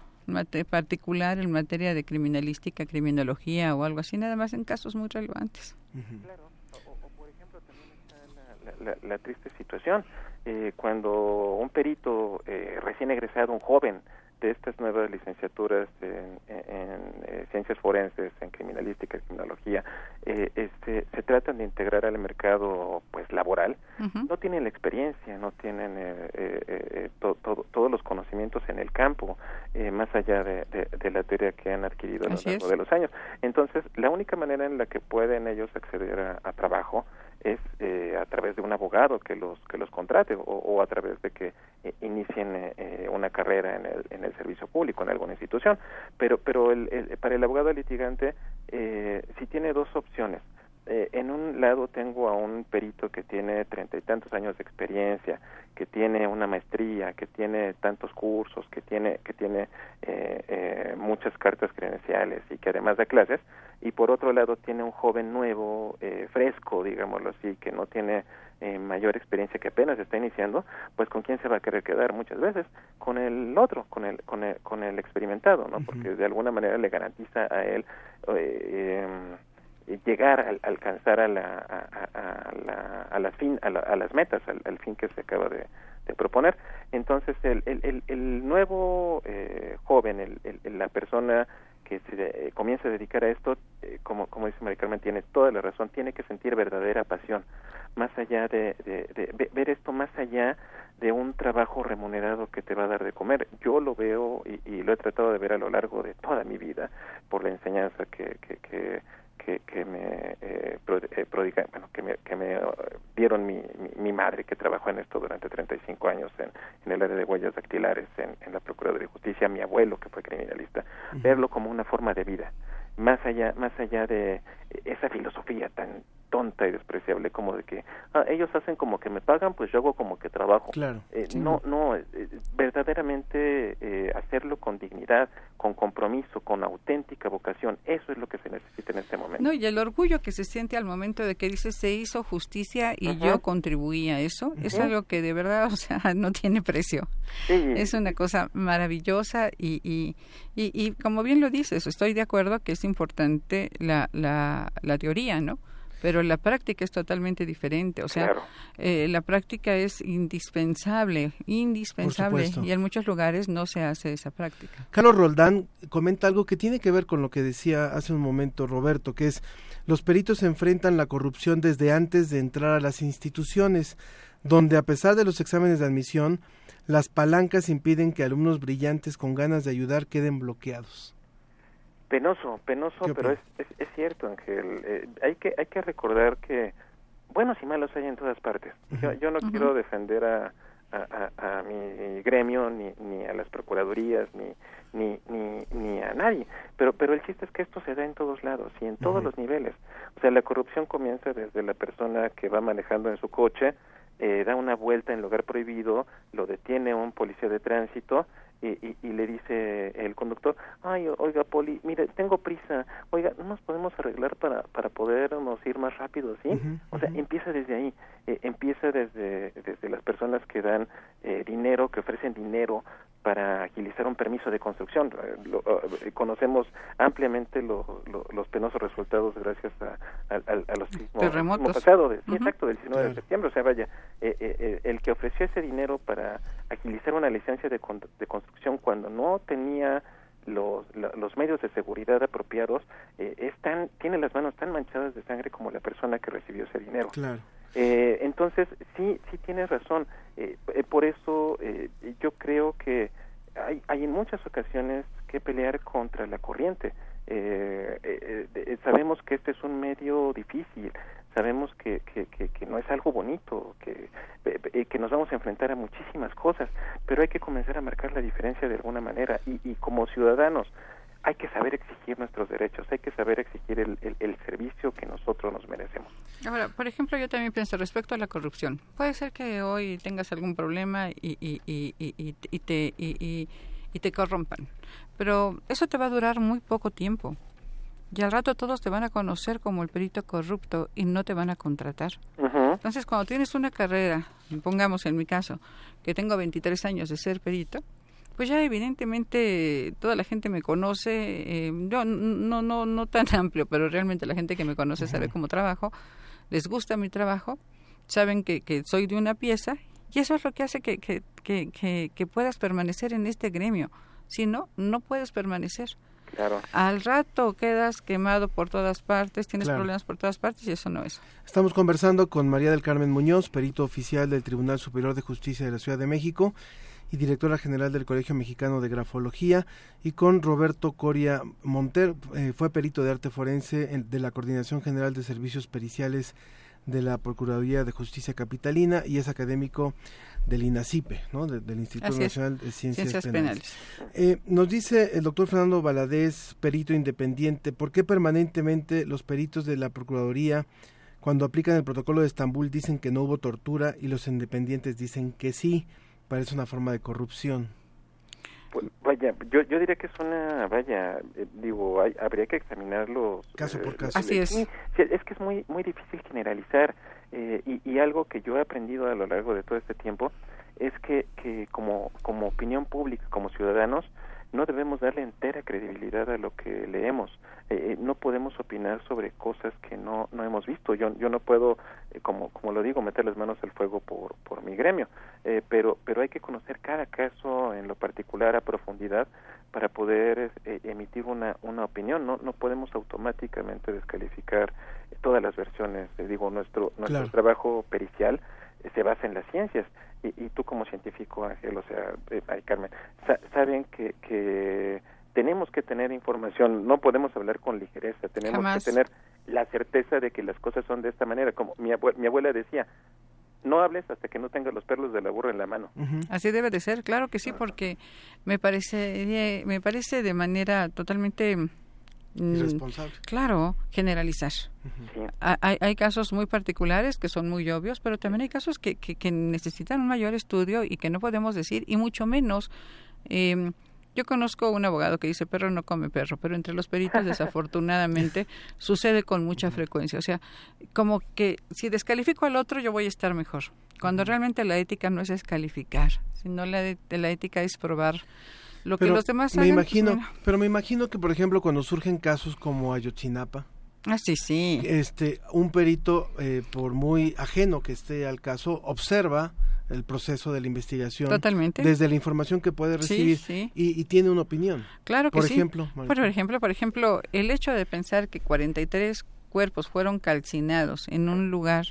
particular en materia de criminalística, criminología o algo así, nada más en casos muy relevantes. Claro, o, por ejemplo también está la, la triste situación eh, cuando un perito eh, recién egresado, un joven de estas nuevas licenciaturas en, eh, ciencias forenses, en criminalística, criminología, eh, este, se tratan de integrar al mercado pues laboral, no tienen la experiencia, no tienen eh, todos los conocimientos en el campo, más allá de, la teoría que han adquirido a lo largo de los años. Entonces, la única manera en la que pueden ellos acceder a trabajo es eh, a través de un abogado que los que los contrate o, a través de que eh, inicien eh, una carrera en el, en el servicio público en alguna institución. Pero pero el, para el abogado litigante sí tiene dos opciones eh, en un lado tengo a un perito que tiene treinta y tantos años de experiencia, que tiene una maestría, que tiene tantos cursos, que tiene que tiene eh, eh, muchas cartas credenciales y que además da clases, y por otro lado tiene un joven nuevo, eh, fresco, digámoslo así, que no tiene eh, mayor experiencia que apenas está iniciando, pues con quién se va a querer quedar muchas veces con el otro, con el con el con el experimentado, ¿no? Porque de alguna manera le garantiza a él eh, eh, llegar a, alcanzar a la a, la, a fin a, a las metas al, fin que se acaba de, proponer entonces el el, el, el nuevo eh, joven el, el, la persona que se eh, comienza a dedicar a esto, eh, como, como dice María Carmen, tiene toda la razón, tiene que sentir verdadera pasión, más allá de, de, de, ver esto más allá de un trabajo remunerado que te va a dar de comer. Yo lo veo y, y lo he tratado de ver a lo largo de toda mi vida por la enseñanza que, que, que que, que me eh, prodiga, bueno, que me, que me dieron mi, mi, mi, madre que trabajó en esto durante 35 años en, en el área de huellas dactilares en, en la Procuraduría de Justicia, mi abuelo que fue criminalista, verlo como una forma de vida, más allá, más allá de esa filosofía tan tonta y despreciable como de que ah, ellos hacen como que me pagan pues yo hago como que trabajo claro, eh, sí. no no eh, verdaderamente eh, hacerlo con dignidad con compromiso con auténtica vocación eso es lo que se necesita en este momento no y el orgullo que se siente al momento de que dice se hizo justicia y uh -huh. yo contribuí a eso uh -huh. es algo que de verdad o sea no tiene precio sí. es una cosa maravillosa y, y, y, y como bien lo dices estoy de acuerdo que es importante la, la, la teoría no pero la práctica es totalmente diferente. O sea, claro. eh, la práctica es indispensable, indispensable, y en muchos lugares no se hace esa práctica. Carlos Roldán comenta algo que tiene que ver con lo que decía hace un momento Roberto, que es los peritos enfrentan la corrupción desde antes de entrar a las instituciones, donde a pesar de los exámenes de admisión, las palancas impiden que alumnos brillantes con ganas de ayudar queden bloqueados. Penoso, penoso, pero es, es, es, cierto, Ángel. Eh, hay que hay que recordar que buenos y malos hay en todas partes. Uh -huh. Yo, yo no uh -huh. quiero defender a, a, a, a, mi gremio ni, ni a las procuradurías ni, ni ni ni a nadie, pero pero el chiste es que esto se da en todos lados y en todos uh -huh. los niveles. O sea, la corrupción comienza desde la persona que va manejando en su coche, eh, da una vuelta en lugar prohibido, lo detiene un policía de tránsito y, y, y, le dice el conductor, ay, oiga, Poli, mire, tengo prisa, oiga, ¿no nos podemos arreglar para, para podernos ir más rápido, sí? Uh -huh, o sea, uh -huh. empieza desde ahí, eh, empieza desde, desde las personas que dan eh, dinero, que ofrecen dinero para agilizar un permiso de construcción. Lo, uh, conocemos ampliamente lo, lo, los penosos resultados gracias a, a, a los sismos terremotos pasado, de, sí, exacto, del 19 claro. de septiembre. O sea, vaya, eh, eh, el que ofreció ese dinero para agilizar una licencia de, de construcción cuando no tenía los, los medios de seguridad apropiados, eh, están, tiene las manos tan manchadas de sangre como la persona que recibió ese dinero. Claro. Eh, entonces, sí, sí tienes razón. Eh, por eso yo creo que hay, hay en muchas ocasiones que pelear contra la corriente. sabemos que este es un medio difícil, sabemos que, que, que, que, no es algo bonito, que, que nos vamos a enfrentar a muchísimas cosas, pero hay que comenzar a marcar la diferencia de alguna manera y, y como ciudadanos hay que saber exigir nuestros derechos, hay que saber exigir el, el, el, servicio que nosotros nos merecemos. Ahora, por ejemplo, yo también pienso respecto a la corrupción. Puede ser que hoy tengas algún problema y, y, y, y, y te, y, y te corrompan, pero eso te va a durar muy poco tiempo y al rato todos te van a conocer como el perito corrupto y no te van a contratar. Uh -huh. Entonces, cuando tienes una carrera, pongamos en mi caso, que tengo 23 años de ser perito, pues ya evidentemente toda la gente me conoce, eh, yo no, no, no tan amplio, pero realmente la gente que me conoce sabe cómo trabajo, les gusta mi trabajo, saben que, que soy de una pieza y eso es lo que hace que, que, que, que, que puedas permanecer en este gremio. Si no, no puedes permanecer. Claro. Al rato quedas quemado por todas partes, tienes claro. problemas por todas partes y eso no es. Estamos conversando con María del Carmen Muñoz, perito oficial del Tribunal Superior de Justicia de la Ciudad de México y directora general del Colegio Mexicano de Grafología, y con Roberto Coria Monter, eh, fue perito de arte forense en, de la Coordinación General de Servicios Periciales de la Procuraduría de Justicia Capitalina y es académico del INACIPE, ¿no? del Instituto Así. Nacional de Ciencias, Ciencias Penales. Eh, nos dice el doctor Fernando Valadez, perito independiente, ¿por qué permanentemente los peritos de la Procuraduría, cuando aplican el protocolo de Estambul, dicen que no hubo tortura y los independientes dicen que sí? Parece una forma de corrupción. Pues, vaya, yo, yo diría que es una, vaya, eh, digo, hay- habría que examinarlo. Caso por eh, caso. Así es. Sí, es que es muy, muy difícil generalizar eh, y, y algo que yo he aprendido a lo largo de todo este tiempo es que, que como, como opinión pública, como ciudadanos, no debemos darle entera credibilidad a lo que leemos. Eh, eh, no podemos opinar sobre cosas que no, no hemos visto. Yo, yo no puedo, eh, como, como lo digo, meter las manos al fuego por, por mi gremio, Eh, pero, pero hay que conocer cada caso en lo particular a profundidad para poder eh, emitir una, una opinión. No, no podemos automáticamente descalificar todas las versiones. Digo, nuestro, nuestro Claro. trabajo pericial se basa en las ciencias y, y tú como científico, Ángel, o sea, eh, ay, Carmen, sa- saben que, que tenemos que tener información, no podemos hablar con ligereza, tenemos Jamás. que tener la certeza de que las cosas son de esta manera, como mi, abue- mi abuela decía, no hables hasta que no tengas los perlos de la burra en la mano. Así debe de ser, claro que sí, porque me parece, me parece de manera totalmente Irresponsable. Claro, generalizar. Ha- Hay, hay casos muy particulares que son muy obvios, pero también hay casos que, que, que necesitan un mayor estudio y que no podemos decir, y mucho menos. eh, yo conozco un abogado que dice perro no come perro, pero entre los peritos desafortunadamente sucede con mucha frecuencia. O sea, como que si descalifico al otro yo voy a estar mejor. Cuando realmente la ética no es descalificar, sino la, de- la ética es probar lo que los demás me hagan, pues, imagino, mira. pero me imagino que por ejemplo cuando surgen casos como Ayotzinapa, Ah, sí, sí. este, un perito eh, por muy ajeno que esté al caso observa el proceso de la investigación Totalmente. desde la información que puede Sí, recibir sí. Y, y tiene una opinión. Claro que por sí. ejemplo, por ejemplo, por ejemplo, el hecho de pensar que 43 cuerpos fueron calcinados en un lugar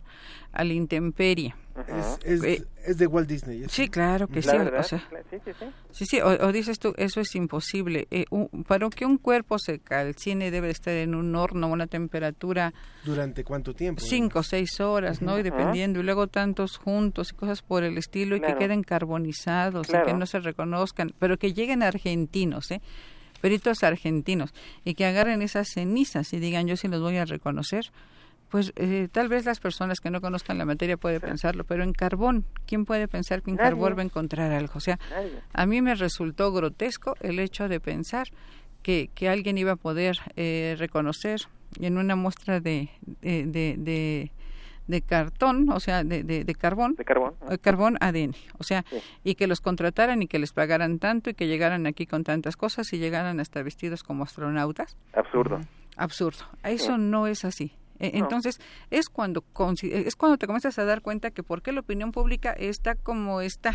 a la intemperie. es, Eh, es, es de Walt Disney. eso. Sí, claro que sí. verdad, o sea, sí, sí, sí. sí, sí, o, o dices tú, eso es imposible. Eh, un- para que un cuerpo se calcine debe de estar en un horno a una temperatura ¿Durante cuánto tiempo? cinco o seis horas, ¿no? Y dependiendo, y luego tantos juntos y cosas por el estilo, y Claro. que queden carbonizados y Claro. que no se reconozcan, pero que lleguen argentinos, ¿eh? Peritos argentinos, y que agarren esas cenizas y digan, yo sí los voy a reconocer. Pues eh, tal vez las personas que no conozcan la materia pueden pensarlo, pero en carbón, ¿quién puede pensar que en Nadie. carbón va a encontrar algo? O sea, Nadie. a mí me resultó grotesco el hecho de pensar que, que alguien iba a poder eh, reconocer en una muestra de, de, de, de- de cartón, o sea, de, de, de carbón, De carbón. eh, carbón ADN, o sea, y que los contrataran y que les pagaran tanto y que llegaran aquí con tantas cosas y llegaran hasta vestidos como astronautas. Absurdo. Absurdo. Eso Sí. no es así. No. Entonces, es cuando consi- es cuando te comienzas a dar cuenta que por qué la opinión pública está como está.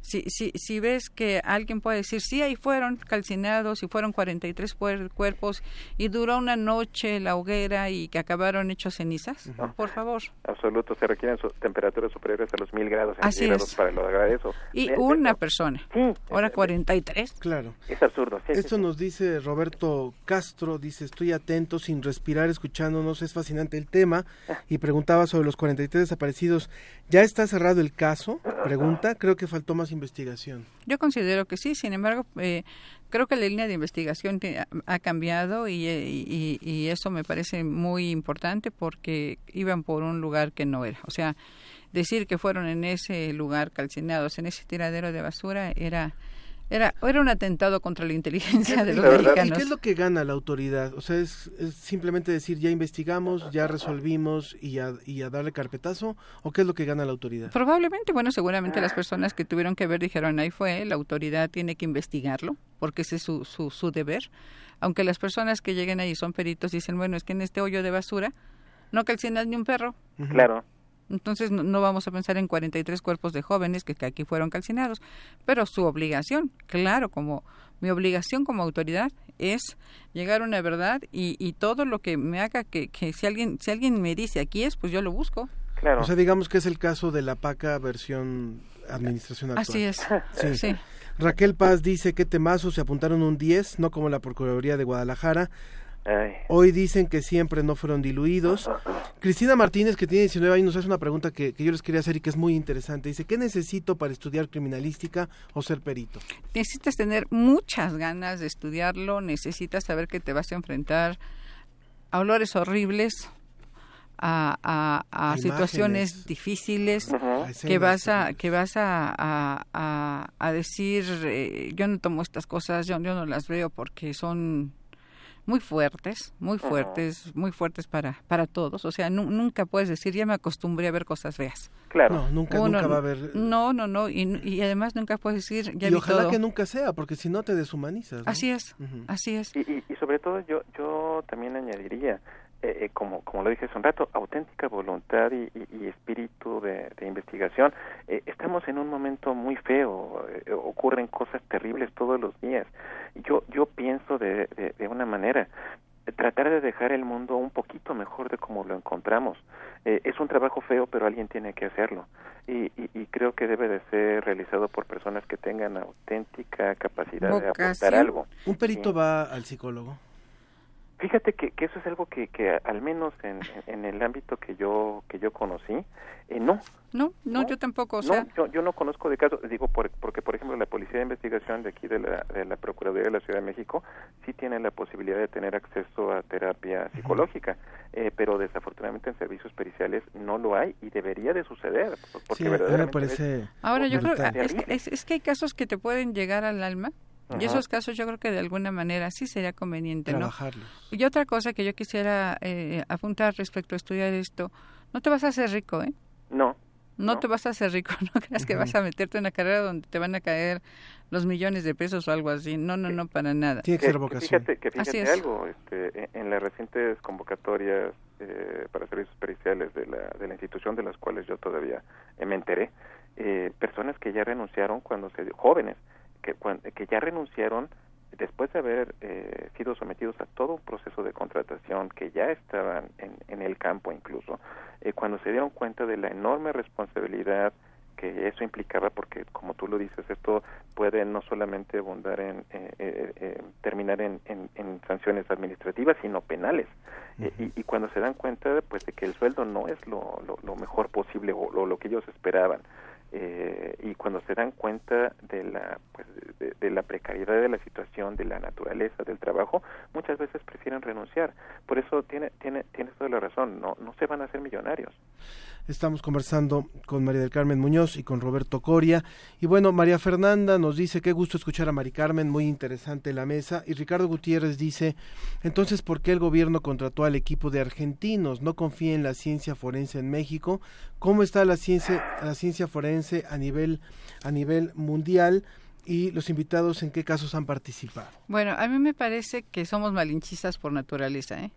Si, si, si ves que alguien puede decir, sí, ahí fueron calcinados y fueron 43 puer- cuerpos y duró una noche la hoguera y que acabaron hechos cenizas, por favor. Absoluto, se requieren su- temperaturas superiores a los mil grados Así centígrados es. para lograr eso. Y una persona. Sí. Ahora 43. Claro. Es absurdo. sí, sí, Esto nos dice Roberto Castro, dice, estoy atento, sin respirar, escuchándonos, es fascinante el tema, y preguntaba sobre los 43 desaparecidos. ¿Ya está cerrado el caso? Pregunta, creo que faltó más investigación. Yo considero que sí, sin embargo, eh, creo que la línea de investigación ha cambiado y, eh, y- y eso me parece muy importante porque iban por un lugar que no era. O sea, decir que fueron en ese lugar calcinados, en ese tiradero de basura, era, era, era un atentado contra la inteligencia de los ¿Y mexicanos. qué es lo que gana la autoridad? O sea, es, es simplemente decir, ya investigamos, ya resolvimos y a, y a darle carpetazo, o qué es lo que gana la autoridad? Probablemente, bueno, seguramente las personas que tuvieron que ver dijeron, ahí fue, la autoridad tiene que investigarlo, porque ese es su, su, su deber. Aunque las personas que lleguen ahí son peritos, dicen, bueno, es que en este hoyo de basura no calcinas ni un perro. Claro. Entonces no, no vamos a pensar en 43 cuerpos de jóvenes que, que aquí fueron calcinados, pero su obligación, claro, como mi obligación como autoridad es llegar a una verdad y, y todo lo que me haga que, que si alguien si alguien me dice aquí es, pues yo lo busco. O sea, digamos que es el caso de la PACA versión administración actual. Así es. Sí. Sí. Raquel Paz dice que temazo se apuntaron un 10, no como la Procuraduría de Guadalajara. Hoy dicen que siempre no fueron diluidos. Cristina Martínez, que tiene 19 años, nos hace una pregunta que, que yo les quería hacer y que es muy interesante. Dice, ¿qué necesito para estudiar criminalística o ser perito? Necesitas tener muchas ganas de estudiarlo, necesitas saber que te vas a enfrentar a olores horribles, a, a- a A situaciones imágenes. difíciles que vas a que vas a, a- a- a decir eh, yo no tomo estas cosas yo, yo no las veo porque son muy fuertes muy fuertes muy fuertes para para todos o sea nu- nunca puedes decir ya me acostumbré a ver cosas feas Claro. No, nunca, Uno- nunca va a haber... no no no y, y además nunca puedes decir ya y vi ojalá todo. que nunca sea, porque si no te deshumanizas. ¿no? así es Ujú. así es Y, y, y sobre todo yo yo también añadiría, eh, eh, como, como lo dije hace un rato, auténtica voluntad y, y- y espíritu de, de investigación. Eh, estamos en un momento muy feo, eh, ocurren cosas terribles todos los días. Yo, yo pienso de, de, de una manera, tratar de dejar el mundo un poquito mejor de como lo encontramos. Eh, es un trabajo feo, pero alguien tiene que hacerlo. Y, y, y creo que debe de ser realizado por personas que tengan auténtica capacidad de aportar algo. Un perito Sí. va al psicólogo. Fíjate que, que eso es algo que, que al menos en, en el ámbito que yo que yo conocí, eh, no. no, no yo tampoco o no, sea yo, yo no conozco de casos, digo, por- porque por ejemplo la Policía de Investigación de aquí de la, de la Procuraduría de la Ciudad de México sí tiene la posibilidad de tener acceso a terapia psicológica, eh, pero desafortunadamente en servicios periciales no lo hay y debería de suceder. Porque Sí, verdaderamente parece... es- Ahora yo creo es que, es, es que hay casos que te pueden llegar al alma y esos casos yo creo que de alguna manera sí sería conveniente, ¿no? Trabajarlos. Y otra cosa que yo quisiera eh, apuntar respecto a estudiar esto, no te vas a hacer rico, ¿eh? No. No, te vas a hacer rico, no creas que vas a meterte en una carrera donde te van a caer los millones de pesos o algo así. No, no, no, para nada. Tiene que ser vocación. Fíjate, que Así fíjate es. algo, este, en- en las recientes convocatorias eh, para servicios periciales de la, de la institución de las cuales yo todavía eh, me enteré, eh, personas que ya renunciaron cuando se jóvenes que que ya renunciaron después de haber eh, sido sometidos a todo un proceso de contratación que ya estaban en, en el campo incluso eh, cuando se dieron cuenta de la enorme responsabilidad que eso implicaba porque como tú lo dices esto puede no solamente abundar en eh, eh, eh, terminar en, en- en sanciones administrativas sino penales. Y, y cuando se dan cuenta pues de que el sueldo no es lo, lo, lo mejor posible o lo, lo que ellos esperaban eh, y cuando se dan cuenta de la pues, de, de la precariedad de la situación de la naturaleza del trabajo muchas veces prefieren renunciar. Por eso tiene tiene tienes toda la razón no no se van a hacer millonarios Estamos conversando con María del Carmen Muñoz y con Roberto Coria. Y bueno, María Fernanda nos dice, qué gusto escuchar a Mari Carmen, muy interesante la mesa. Y Ricardo Gutiérrez dice, entonces, ¿por qué el gobierno contrató al equipo de argentinos? ¿No confía en la ciencia forense en México? ¿Cómo está la ciencia, la ciencia forense a nivel, a nivel mundial? Y los invitados, ¿en qué casos han participado? Bueno, a mí me parece que somos malinchistas por naturaleza, ¿eh?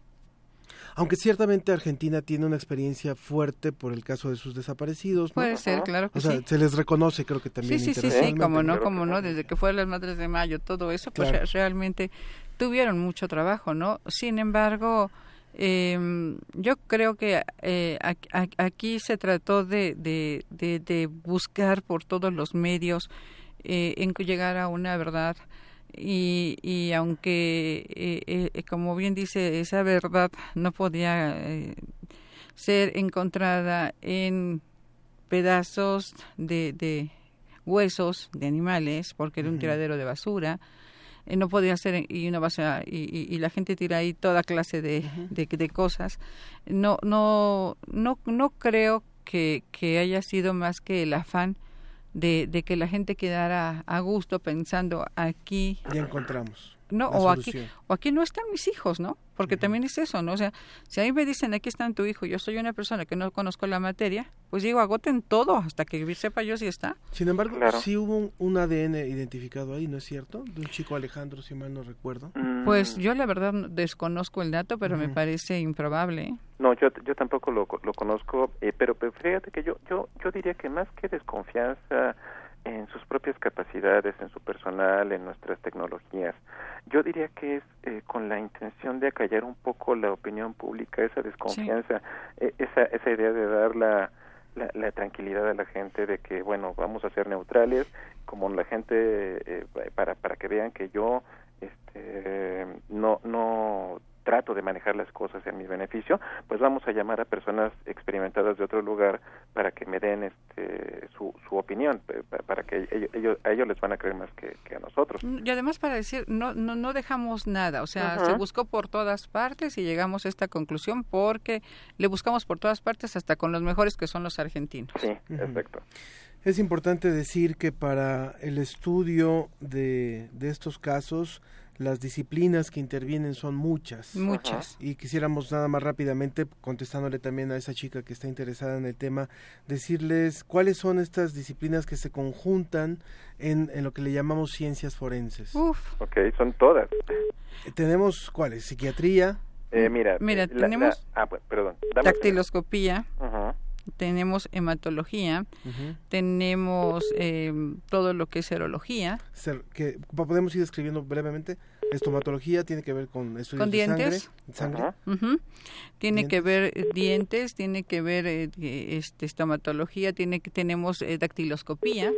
Aunque ciertamente Argentina tiene una experiencia fuerte por el caso de sus desaparecidos. ¿no? Puede ser, claro que O sea, sí. se les reconoce, creo que también. Sí, sí, sí, sí, como no, como no, desde que fueron las Madres de Mayo, todo eso, pues Claro. realmente tuvieron mucho trabajo, ¿no? Sin embargo, eh, yo creo que eh, aquí se trató de, de, de, de buscar por todos los medios eh, en que llegar a una verdad y, y aunque, eh, eh, como bien dice, esa verdad no podía eh, ser encontrada en pedazos de, de huesos de animales porque era un tiradero de basura eh, no podía ser y una base y, y- y la gente tira ahí toda clase de, de, de cosas. No no no no creo que, que haya sido más que el afán de, de que la gente quedara a gusto pensando aquí Ya encontramos. no o aquí o aquí no están mis hijos no porque también es eso no o sea si a mí me dicen aquí está tu hijo yo soy una persona que no conozco la materia pues digo agoten todo hasta que sepa yo si está Sin embargo, Claro. sí hubo un, un ADN identificado ahí, ¿no es cierto? De un chico Alejandro, si mal no recuerdo. pues yo la verdad no- desconozco el dato pero me parece improbable ¿eh? No, yo, yo tampoco lo, lo conozco, eh, pero, pero fíjate que yo, yo, yo diría que más que desconfianza en sus propias capacidades, en su personal, en nuestras tecnologías, yo diría que es eh, con la intención de acallar un poco la opinión pública, esa desconfianza, eh, esa, esa idea de dar la, la, la tranquilidad a la gente de que, bueno, vamos a ser neutrales, como la gente, eh, para, para que vean que yo este, no, no trato de manejar las cosas en mi beneficio, pues vamos a llamar a personas experimentadas de otro lugar para que me den este, su, su opinión, para que ellos, a ellos les van a creer más que, a nosotros. Y además para decir, no, no, no dejamos nada, o sea, se buscó por todas partes y llegamos a esta conclusión porque le buscamos por todas partes hasta con los mejores que son los argentinos. Sí, perfecto. Es importante decir que para el estudio de, de estos casos, las disciplinas que intervienen son muchas. Muchas. Y quisiéramos nada más rápidamente, contestándole también a esa chica que está interesada en el tema, decirles cuáles son estas disciplinas que se conjuntan en, en lo que le llamamos ciencias forenses. Uf. Ok, son todas. Eh, tenemos, ¿cuáles? Psiquiatría. Eh, mira, mira tenemos ah, perdón, dactiloscopía. Tenemos hematología, tenemos eh, todo lo que es serología. que podemos ir describiendo brevemente. Estomatología tiene que ver con estudios con dientes, sangre. Tiene que ver eh, dientes, tiene que ver eh, este, estomatología, tiene que tenemos dactiloscopía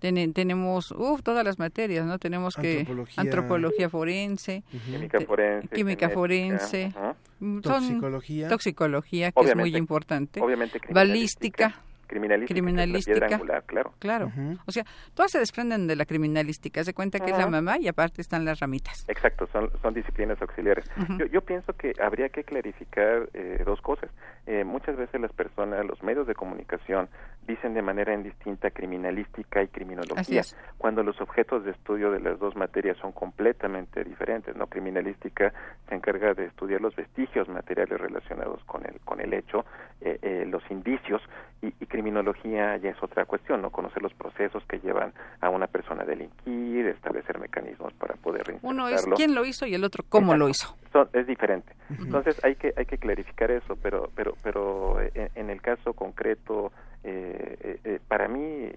tenemos uf, todas las materias, ¿no? Tenemos que antropología. forense, química forense, química forense, mm, toxicología, toxicología que es muy importante, obviamente balística criminalística, criminalística claro. Claro. O sea, todas se desprenden de la criminalística. Se cuenta que es la mamá y aparte están las ramitas. Exacto, son, son disciplinas auxiliares. yo, yo, pienso que habría que clarificar eh, dos cosas. Eh, muchas veces las personas, los medios de comunicación, dicen de manera indistinta criminalística y criminología, cuando los objetos de estudio de las dos materias son completamente diferentes. No criminalística se encarga de estudiar los vestigios materiales relacionados con el con el hecho, eh, los indicios y, y criminología ya es otra cuestión, ¿no? Conocer los procesos que llevan a una persona a delinquir, establecer mecanismos para poder Uno es quién lo hizo y el otro cómo lo hizo. es diferente. Entonces hay que hay que clarificar eso, pero pero pero eh, en, el caso concreto eh, eh, para mí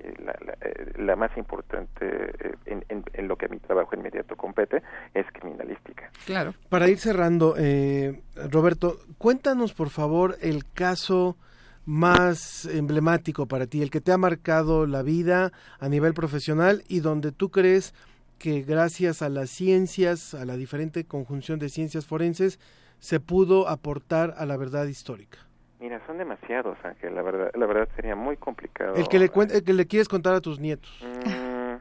la, más importante en, en, lo que a mi trabajo inmediato compete es criminalística. Claro. Para ir cerrando, Roberto, cuéntanos por favor el caso más emblemático para ti, el que te ha marcado la vida a nivel profesional y donde tú crees que gracias a las ciencias, a la diferente conjunción de ciencias forenses, se pudo aportar a la verdad histórica? Mira, son demasiados, Ángel. La verdad, la verdad sería muy complicado. El que le, el que le quieres contar a tus nietos. Mm,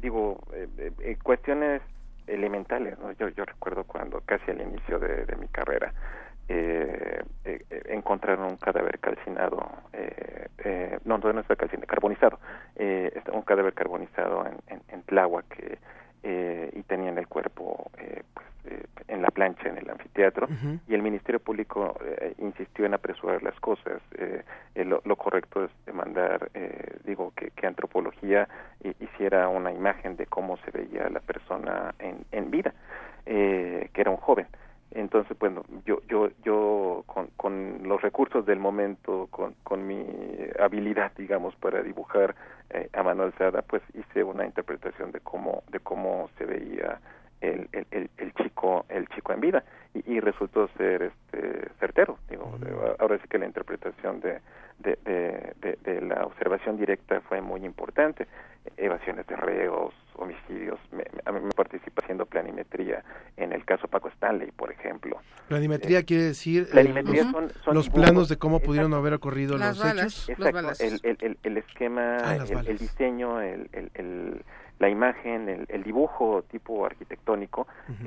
digo, eh, eh, cuestiones elementales. ¿no? Yo, yo recuerdo cuando casi al inicio de mi carrera eh, eh, encontraron un cadáver calcinado, eh, eh, no, no es calcinado, carbonizado, eh, un cadáver carbonizado en, en, en Tláhuac eh, y tenían el cuerpo pues, en la plancha en el anfiteatro. Y el Ministerio Público insistió en apresurar las cosas. Lo, lo, correcto es demandar, digo, que, que antropología hiciera una imagen de cómo se veía la persona en, en vida, que era un joven entonces bueno yo yo yo con, con los recursos del momento con, con mi habilidad digamos para dibujar eh, a mano alzada pues hice una interpretación de cómo de cómo se veía el, el, el, chico el chico en vida. Y, y resultó ser este certero digo ahora sí que la interpretación de de, de, de, la observación directa fue muy importante. Evasiones de reos homicidios me, a mí me participa haciendo planimetría en el caso Paco Stanley por ejemplo planimetría eh, quiere decir planimetría son, los planos de cómo pudieron haber ocurrido los hechos. exacto. el, el, el, esquema ah, el, diseño el, el la imagen, el, el dibujo tipo arquitectónico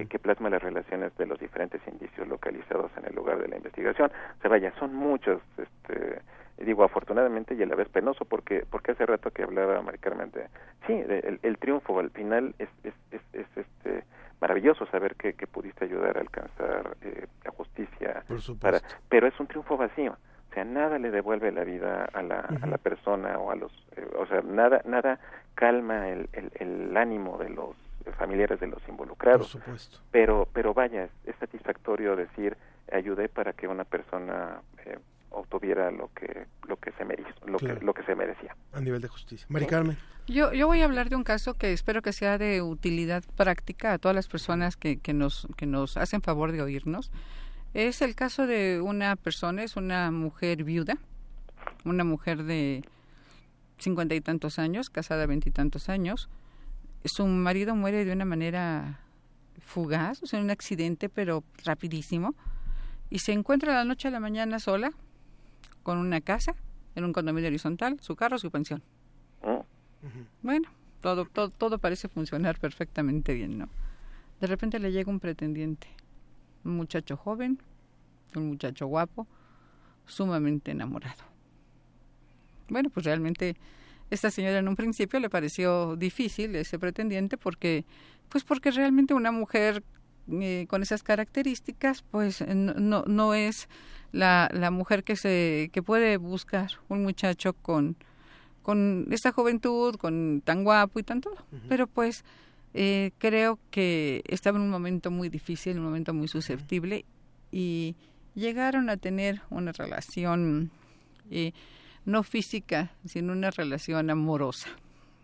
que plasma las relaciones de los diferentes indicios localizados en el lugar de la investigación. O sea, vaya, son muchos, este, digo afortunadamente y a la vez penoso porque porque hace rato que hablaba Mari Carmen de sí el, el triunfo al final es, es, es, es este maravilloso saber que, que pudiste ayudar a alcanzar para, pero es un triunfo vacío o sea nada le devuelve la vida a la, a la persona o a los eh, o sea nada nada calma el, el, el ánimo de los familiares de los involucrados. Por supuesto. pero pero vaya es, satisfactorio decir ayudé para que una persona eh, obtuviera lo que lo que se merecía lo que lo que se merecía. A nivel de justicia. Mari Carmen. Yo yo voy a hablar de un caso que espero que sea de utilidad práctica a todas las personas que, que nos que nos hacen favor de oírnos es el caso de una persona es una mujer viuda una mujer de cincuenta y tantos años casada veintitantos años su marido muere de una manera fugaz, o sea, un accidente, pero rapidísimo, y se encuentra la noche a la mañana sola, con una casa, en un condominio horizontal, su carro, su pensión. Bueno, todo, todo, todo parece funcionar perfectamente bien, ¿no? De repente le llega un pretendiente, un muchacho joven, un muchacho guapo, sumamente enamorado. Bueno, pues realmente esta señora en un principio le pareció difícil ese pretendiente porque, pues porque realmente una mujer eh, con esas características, pues no, no es la, la mujer que se que puede buscar un muchacho con con esta juventud, con tan guapo y tan todo. Pero pues eh, creo que estaba en un momento muy difícil, un momento muy susceptible y llegaron a tener una relación eh, no física, sino una relación amorosa.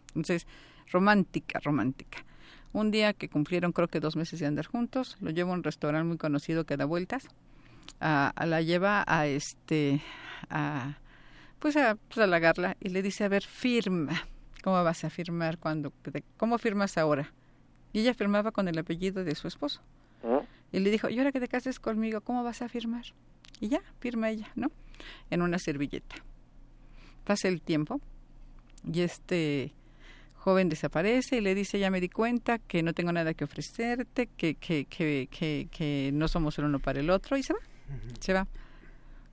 Entonces, romántica, romántica. Un día que cumplieron creo que dos meses de andar juntos, lo lleva a un restaurante muy conocido que da vueltas, a, la lleva a este, a, pues a, pues y le dice, a ver, firma. ¿Cómo vas a firmar cuando, cómo firmas ahora? Y ella firmaba con el apellido de su esposo. Y le dijo, y ahora que te cases conmigo, ¿cómo vas a firmar? Y ya, firma ella, ¿no? En una servilleta. Pasa el tiempo y este joven desaparece y le dice, ya me di cuenta que no tengo nada que ofrecerte, que, que, que, que, que no somos el uno para el otro y se va, se va.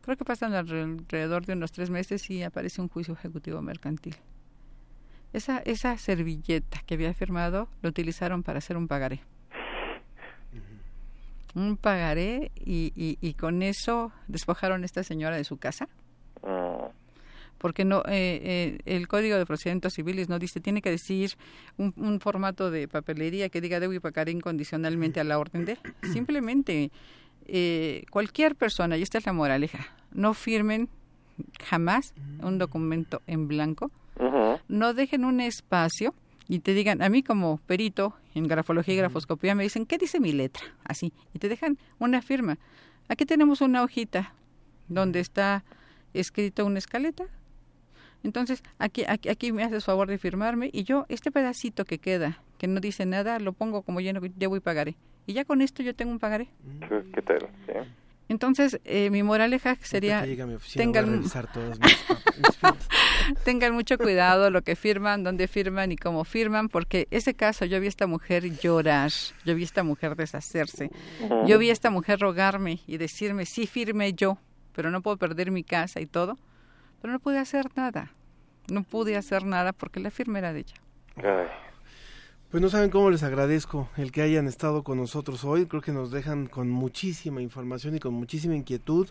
Creo que pasan alrededor de unos tres meses y aparece un juicio ejecutivo mercantil. Esa, esa servilleta que había firmado lo utilizaron para hacer un pagaré. Un pagaré y, y, y con eso despojaron a esta señora de su casa. Porque no eh, eh, el Código de Procedimientos Civiles no dice, tiene que decir un, formato de papelería que diga debo y pagar incondicionalmente a la orden de. Simplemente eh, cualquier persona, y esta es la moraleja, no firmen jamás un documento en blanco, no dejen un espacio y te digan, a mí como perito en grafología y grafoscopía me dicen, ¿qué dice mi letra? Así, y te dejan una firma. Aquí tenemos una hojita donde está escrito una escaleta, entonces, aquí, aquí, aquí me haces favor de firmarme y yo este pedacito que queda, que no dice nada, lo pongo como lleno, voy y pagaré. Y ya con esto yo tengo un pagaré. ¿Qué tal? Entonces, eh, mi moraleja sería, tengan, tengan mucho cuidado lo que firman, dónde firman y cómo firman, porque ese caso yo vi a esta mujer llorar, yo vi a esta mujer deshacerse, yo vi a esta mujer rogarme y decirme, sí firme yo, pero no puedo perder mi casa y todo, pero no pude hacer nada no pude hacer nada porque la firma era de ella. Pues no saben cómo les agradezco el que hayan estado con nosotros hoy. Creo que nos dejan con muchísima información y con muchísima inquietud.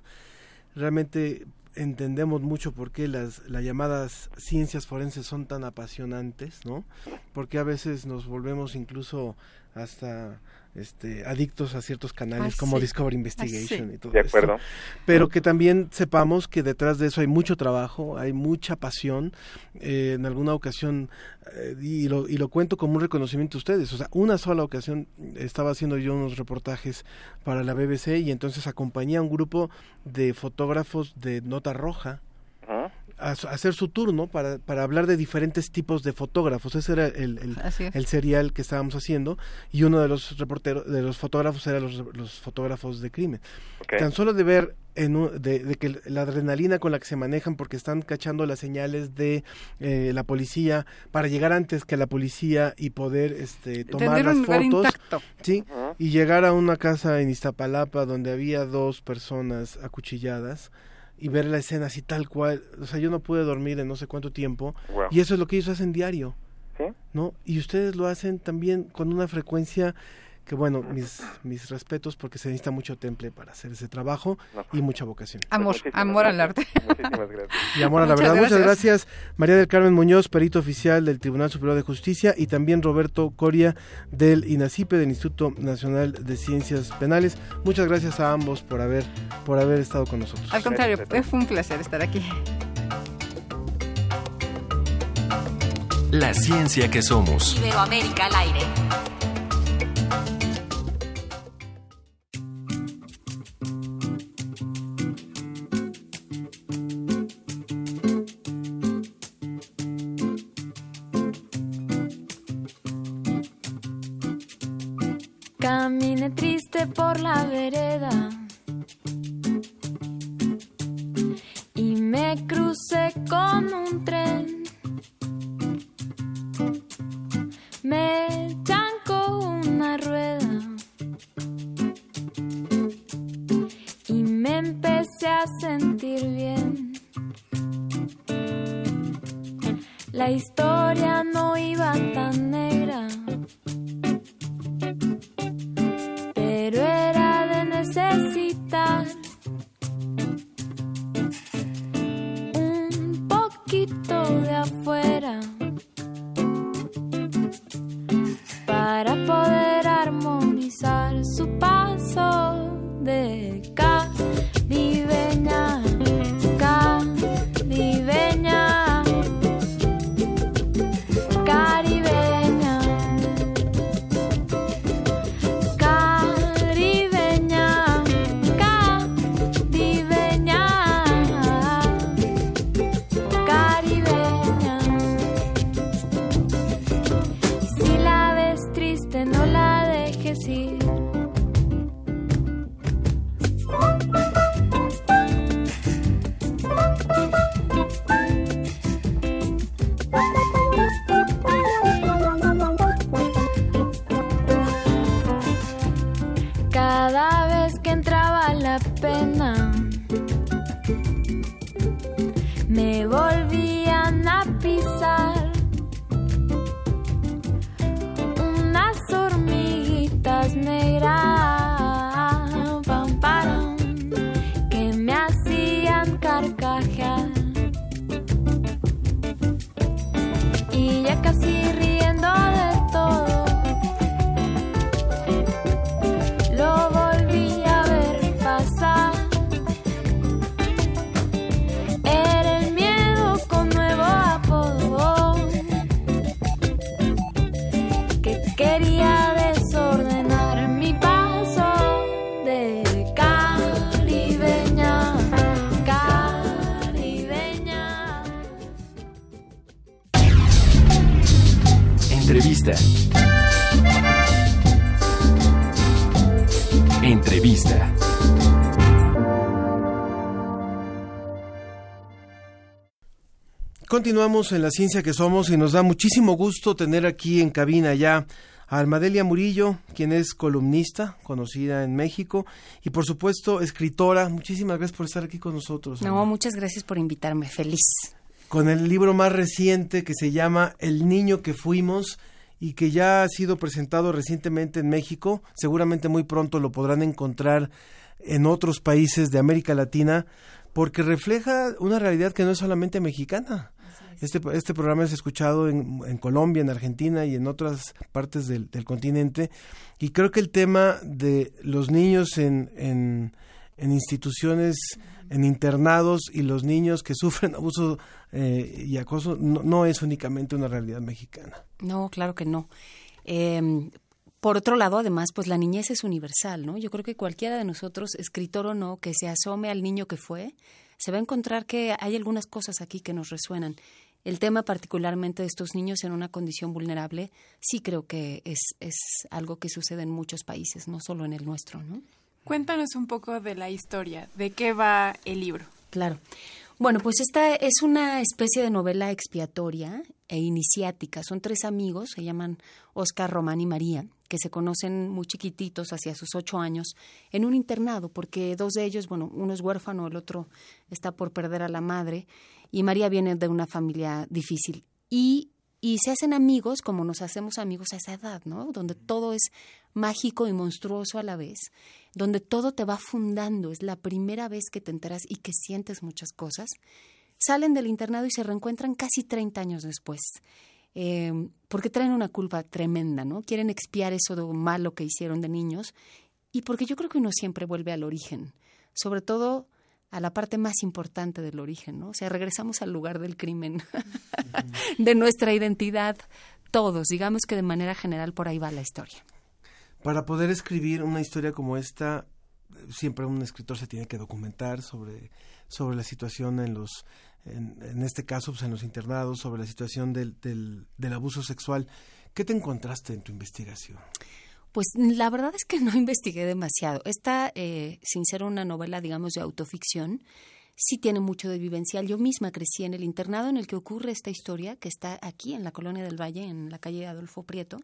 Realmente entendemos mucho por qué las, las llamadas ciencias forenses son tan apasionantes, ¿no? Porque a veces nos volvemos incluso hasta este, adictos a ciertos canales como Discovery Investigation y todo de acuerdo. Pero que también sepamos que detrás de eso hay mucho trabajo, hay mucha pasión. Eh, en alguna ocasión, eh, y, lo, y lo cuento como un reconocimiento a ustedes, o sea, una sola ocasión estaba haciendo yo unos reportajes para la BBC y entonces acompañé a un grupo de fotógrafos de nota roja a, hacer su turno para, para hablar de diferentes tipos de fotógrafos. Ese era el, el, serial que estábamos haciendo y uno de los reporteros, de los fotógrafos era los, los fotógrafos de crimen. Tan solo de ver en de, que la adrenalina con la que se manejan porque están cachando las señales de eh, la policía para llegar antes que la policía y poder este tomar las fotos sí y llegar a una casa en Iztapalapa donde había dos personas acuchilladas y ver la escena así tal cual. O sea, yo no pude dormir en no sé cuánto tiempo. Y eso es lo que ellos hacen diario. ¿No? Y ustedes lo hacen también con una frecuencia que bueno, mis, mis respetos porque se necesita mucho temple para hacer ese trabajo y mucha vocación. Amor, amor al arte. Muchísimas gracias. Y amor a la verdad. Muchas gracias María del Carmen Muñoz, perito oficial del Tribunal Superior de Justicia y también Roberto Coria del INACIPE, del Instituto Nacional de Ciencias Penales. Muchas gracias a ambos por haber, por haber estado con nosotros. Al contrario, fue un placer estar aquí. La ciencia que somos. Iberoamérica al aire. Continuamos en la ciencia que somos y nos da muchísimo gusto tener aquí en cabina ya a Almadelia Murillo, quien es columnista, conocida en México, y por supuesto escritora. Muchísimas gracias por estar aquí con nosotros. No, muchas gracias por invitarme. Feliz. Con el libro más reciente que se llama El niño que fuimos y que ya ha sido presentado recientemente en México. Seguramente muy pronto lo podrán encontrar en otros países de América Latina porque refleja una realidad que no es solamente mexicana. Este, este programa es escuchado en, en Colombia, en Argentina y en otras partes del, del continente. Y creo que el tema de los niños en, en, en instituciones, en internados y los niños que sufren abuso eh, y acoso no, no, es únicamente una realidad mexicana. No, claro que no. Eh, por otro lado, además, pues la niñez es universal, ¿no? Yo creo que cualquiera de nosotros, escritor o no, que se asome al niño que fue, se va a encontrar que hay algunas cosas aquí que nos resuenan. El tema particularmente de estos niños en una condición vulnerable, sí creo que es, es algo que sucede en muchos países, no solo en el nuestro, ¿no? Cuéntanos un poco de la historia, de qué va el libro. Claro. Bueno, pues esta es una especie de novela expiatoria e iniciática. Son tres amigos, se llaman Oscar, Román y María, que se conocen muy chiquititos, hacia sus ocho años, en un internado, porque dos de ellos, bueno, uno es huérfano, el otro está por perder a la madre, y María viene de una familia difícil. Y, y se hacen amigos como nos hacemos amigos a esa edad, ¿no? Donde todo es mágico y monstruoso a la vez, donde todo te va fundando, es la primera vez que te enteras y que sientes muchas cosas. Salen del internado y se reencuentran casi 30 años después. Eh, porque traen una culpa tremenda, ¿no? Quieren expiar eso de malo que hicieron de niños y porque yo creo que uno siempre vuelve al origen, sobre todo a la parte más importante del origen, ¿no? O sea, regresamos al lugar del crimen, de nuestra identidad, todos, digamos que de manera general por ahí va la historia. Para poder escribir una historia como esta, siempre un escritor se tiene que documentar sobre, sobre la situación en los, en, en este caso, pues en los internados, sobre la situación del, del, del abuso sexual. ¿Qué te encontraste en tu investigación? Pues la verdad es que no investigué demasiado. Esta, eh, sin ser una novela, digamos, de autoficción, sí tiene mucho de vivencial. Yo misma crecí en el internado en el que ocurre esta historia, que está aquí en la Colonia del Valle, en la calle Adolfo Prieto.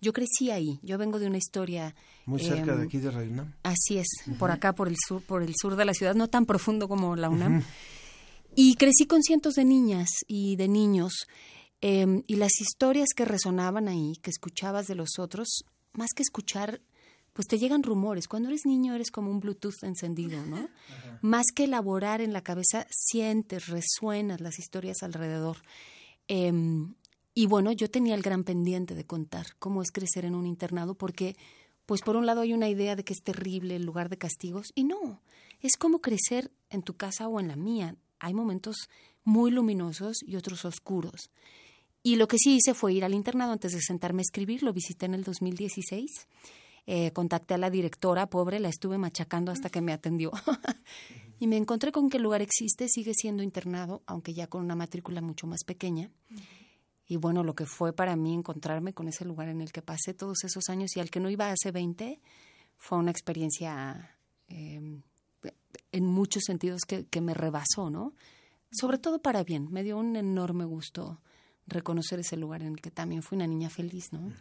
Yo crecí ahí. Yo vengo de una historia muy cerca de em, aquí de Radio UNAM. Así es, por acá, por el sur, por el sur de la ciudad, no tan profundo como la UNAM. Y crecí con cientos de niñas y de niños. em, y las historias que resonaban ahí, que escuchabas de los otros, más que escuchar, pues te llegan rumores. Cuando eres niño eres como un Bluetooth encendido, ¿no? Más que elaborar en la cabeza, sientes, resuenas las historias alrededor. Em, y bueno, yo tenía el gran pendiente de contar cómo es crecer en un internado, porque, pues por un lado hay una idea de que es terrible el lugar de castigos, y no, es como crecer en tu casa o en la mía. Hay momentos muy luminosos y otros oscuros. Y lo que sí hice fue ir al internado antes de sentarme a escribir, lo visité en el 2016. Eh, contacté a la directora, pobre, la estuve machacando hasta que me atendió. y me encontré con que el lugar existe, sigue siendo internado, aunque ya con una matrícula mucho más pequeña. Y bueno, lo que fue para mí encontrarme con ese lugar en el que pasé todos esos años y al que no iba hace 20, fue una experiencia eh, en muchos sentidos que, que me rebasó, ¿no? Sobre todo para bien, me dio un enorme gusto reconocer ese lugar en el que también fui una niña feliz, ¿no?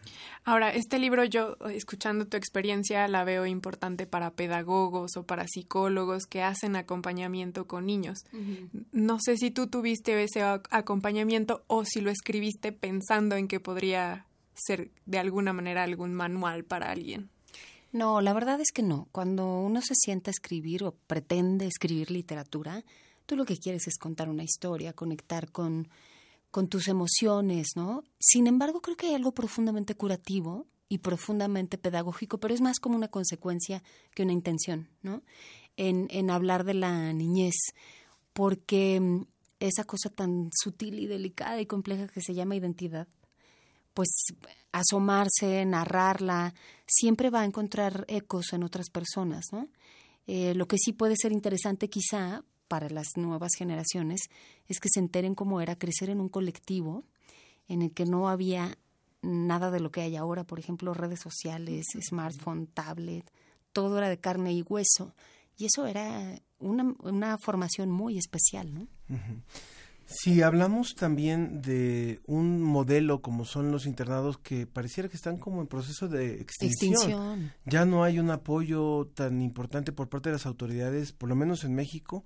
Ahora, este libro yo, escuchando tu experiencia, la veo importante para pedagogos o para psicólogos que hacen acompañamiento con niños. No sé si tú tuviste ese ac- acompañamiento o si lo escribiste pensando en que podría ser de alguna manera algún manual para alguien. No, la verdad es que no. Cuando uno se sienta a escribir o pretende escribir literatura, tú lo que quieres es contar una historia, conectar con, con tus emociones, ¿no? Sin embargo, creo que hay algo profundamente curativo y profundamente pedagógico, pero es más como una consecuencia que una intención, ¿no? En, en hablar de la niñez, porque mm, esa cosa tan sutil y delicada y compleja que se llama identidad, pues asomarse, narrarla, siempre va a encontrar ecos en otras personas, ¿no? Eh, lo que sí puede ser interesante quizá para las nuevas generaciones es que se enteren cómo era crecer en un colectivo en el que no había nada de lo que hay ahora, por ejemplo, redes sociales, smartphone, tablet, todo era de carne y hueso. Y eso era una, una formación muy especial, ¿no? Si hablamos también de un modelo como son los internados que pareciera que están como en proceso de extinción. Extinción. Ya no hay un apoyo tan importante por parte de las autoridades, por lo menos en México,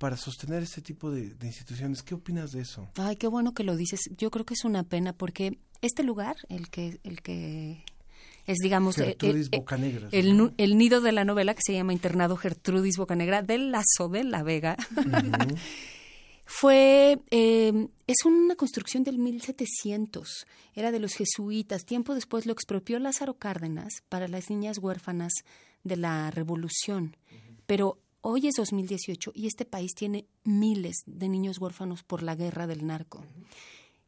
para sostener este tipo de, de instituciones. ¿Qué opinas de eso? Ay, qué bueno que lo dices. Yo creo que es una pena porque este lugar, el que, el que es, digamos, el- Gertrudis el, el, el nido de la novela que se llama Internado Gertrudis Bocanegra del Lazo de la Vega. Fue, eh, es una construcción del 1700, era de los jesuitas. Tiempo después lo expropió Lázaro Cárdenas para las niñas huérfanas de la Revolución. Pero hoy es 2018 y este país tiene miles de niños huérfanos por la guerra del narco.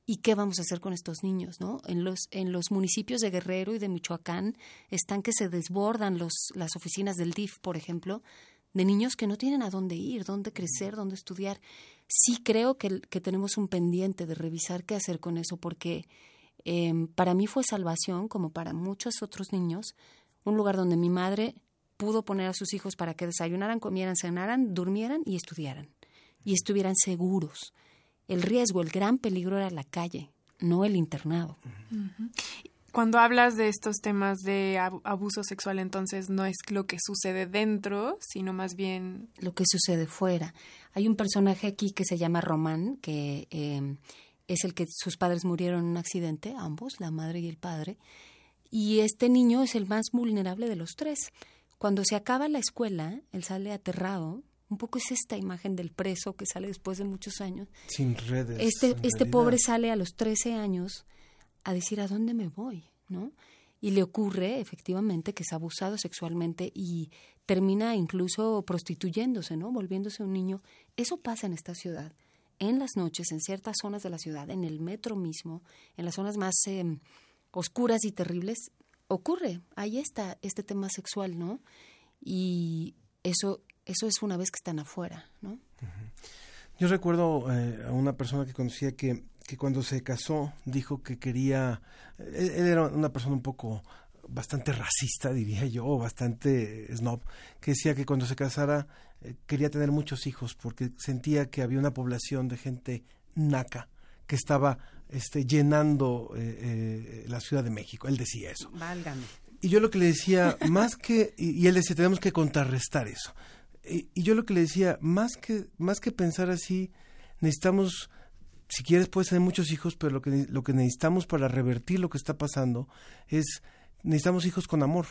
¿Y qué vamos a hacer con estos niños, no? En los en los municipios de Guerrero y de Michoacán están que se desbordan los las oficinas del DIF, por ejemplo, de niños que no tienen a dónde ir, dónde crecer, dónde estudiar. Sí creo que, que tenemos un pendiente de revisar qué hacer con eso, porque eh, para mí fue salvación, como para muchos otros niños, un lugar donde mi madre pudo poner a sus hijos para que desayunaran, comieran, cenaran, durmieran y estudiaran, y estuvieran seguros. El riesgo, el gran peligro era la calle, no el internado. Cuando hablas de estos temas de ab- abuso sexual, entonces no es lo que sucede dentro, sino más bien lo que sucede fuera. Hay un personaje aquí que se llama Román, que eh, es el que sus padres murieron en un accidente, ambos, la madre y el padre, y este niño es el más vulnerable de los tres. Cuando se acaba la escuela, él sale aterrado. Un poco es esta imagen del preso que sale después de muchos años. Sin redes. Este, este realidad. pobre sale a los 13 años a decir a dónde me voy, ¿no? Y le ocurre efectivamente que es abusado sexualmente y termina incluso prostituyéndose, ¿no? Volviéndose un niño. Eso pasa en esta ciudad. En las noches, en ciertas zonas de la ciudad, en el metro mismo, en las zonas más eh, oscuras y terribles, ocurre. Ahí está este tema sexual, ¿no? Y eso, eso es una vez que están afuera, ¿no? Yo recuerdo eh, a una persona que conocía que, que cuando se casó dijo que quería, él, él era una persona un poco bastante racista, diría yo, bastante snob, que decía que cuando se casara eh, quería tener muchos hijos porque sentía que había una población de gente naca que estaba este, llenando eh, eh, la Ciudad de México. Él decía eso. Válgame. Y yo lo que le decía, más que, y, y él decía, tenemos que contrarrestar eso. Y, y yo lo que le decía, más que, más que pensar así, necesitamos, si quieres puedes tener muchos hijos, pero lo que, lo que necesitamos para revertir lo que está pasando es, necesitamos hijos con amor.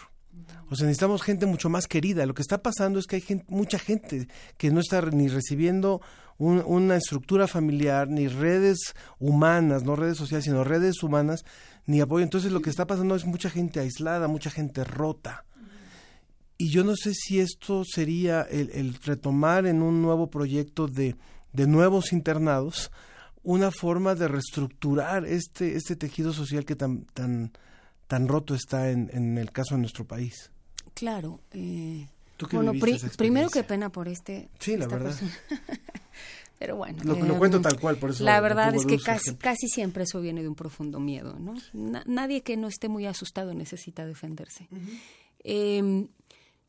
O sea, necesitamos gente mucho más querida. Lo que está pasando es que hay mucha gente que no está ni recibiendo un- una estructura familiar, ni redes humanas, no redes sociales, sino redes humanas, ni apoyo. Entonces lo que está pasando es mucha gente aislada, mucha gente rota. Y yo no sé si esto sería el, el retomar en un nuevo proyecto de, de nuevos internados una forma de reestructurar este, este tejido social que tan, tan, tan roto está en, en el caso de nuestro país. Claro. eh, ¿Tú qué bueno, pri- primero qué pena por este. Sí, la verdad. Pero bueno. Lo- lo eh, cuento tal cual, por eso La verdad es que casi, casi siempre eso viene de un profundo miedo, ¿no? Na- nadie que no esté muy asustado necesita defenderse. Eh,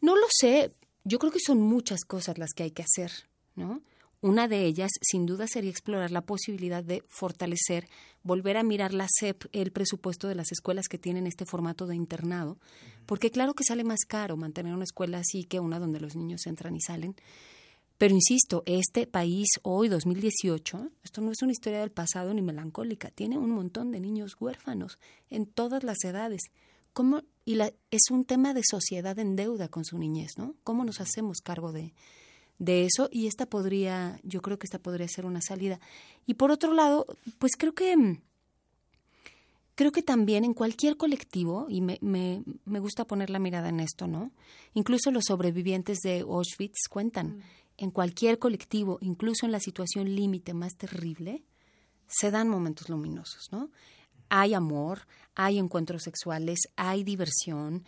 no lo sé. Yo creo que son muchas cosas las que hay que hacer, ¿no? Una de ellas, sin duda, sería explorar la posibilidad de fortalecer, volver a mirar la SEP, el presupuesto de las escuelas que tienen este formato de internado, porque claro que sale más caro mantener una escuela así que una donde los niños entran y salen. Pero insisto, este país hoy, 2018, esto no es una historia del pasado ni melancólica, tiene un montón de niños huérfanos en todas las edades. ¿Cómo, y la, es un tema de sociedad en deuda con su niñez, ¿no? ¿Cómo nos hacemos cargo de, de eso? Y esta podría, yo creo que esta podría ser una salida. Y por otro lado, pues creo que mm, creo que también en cualquier colectivo, y me, me, me gusta poner la mirada en esto, ¿no? Incluso los sobrevivientes de Auschwitz cuentan, en cualquier colectivo, incluso en la situación límite más terrible, se dan momentos luminosos, ¿no? Hay amor, hay encuentros sexuales, hay diversión,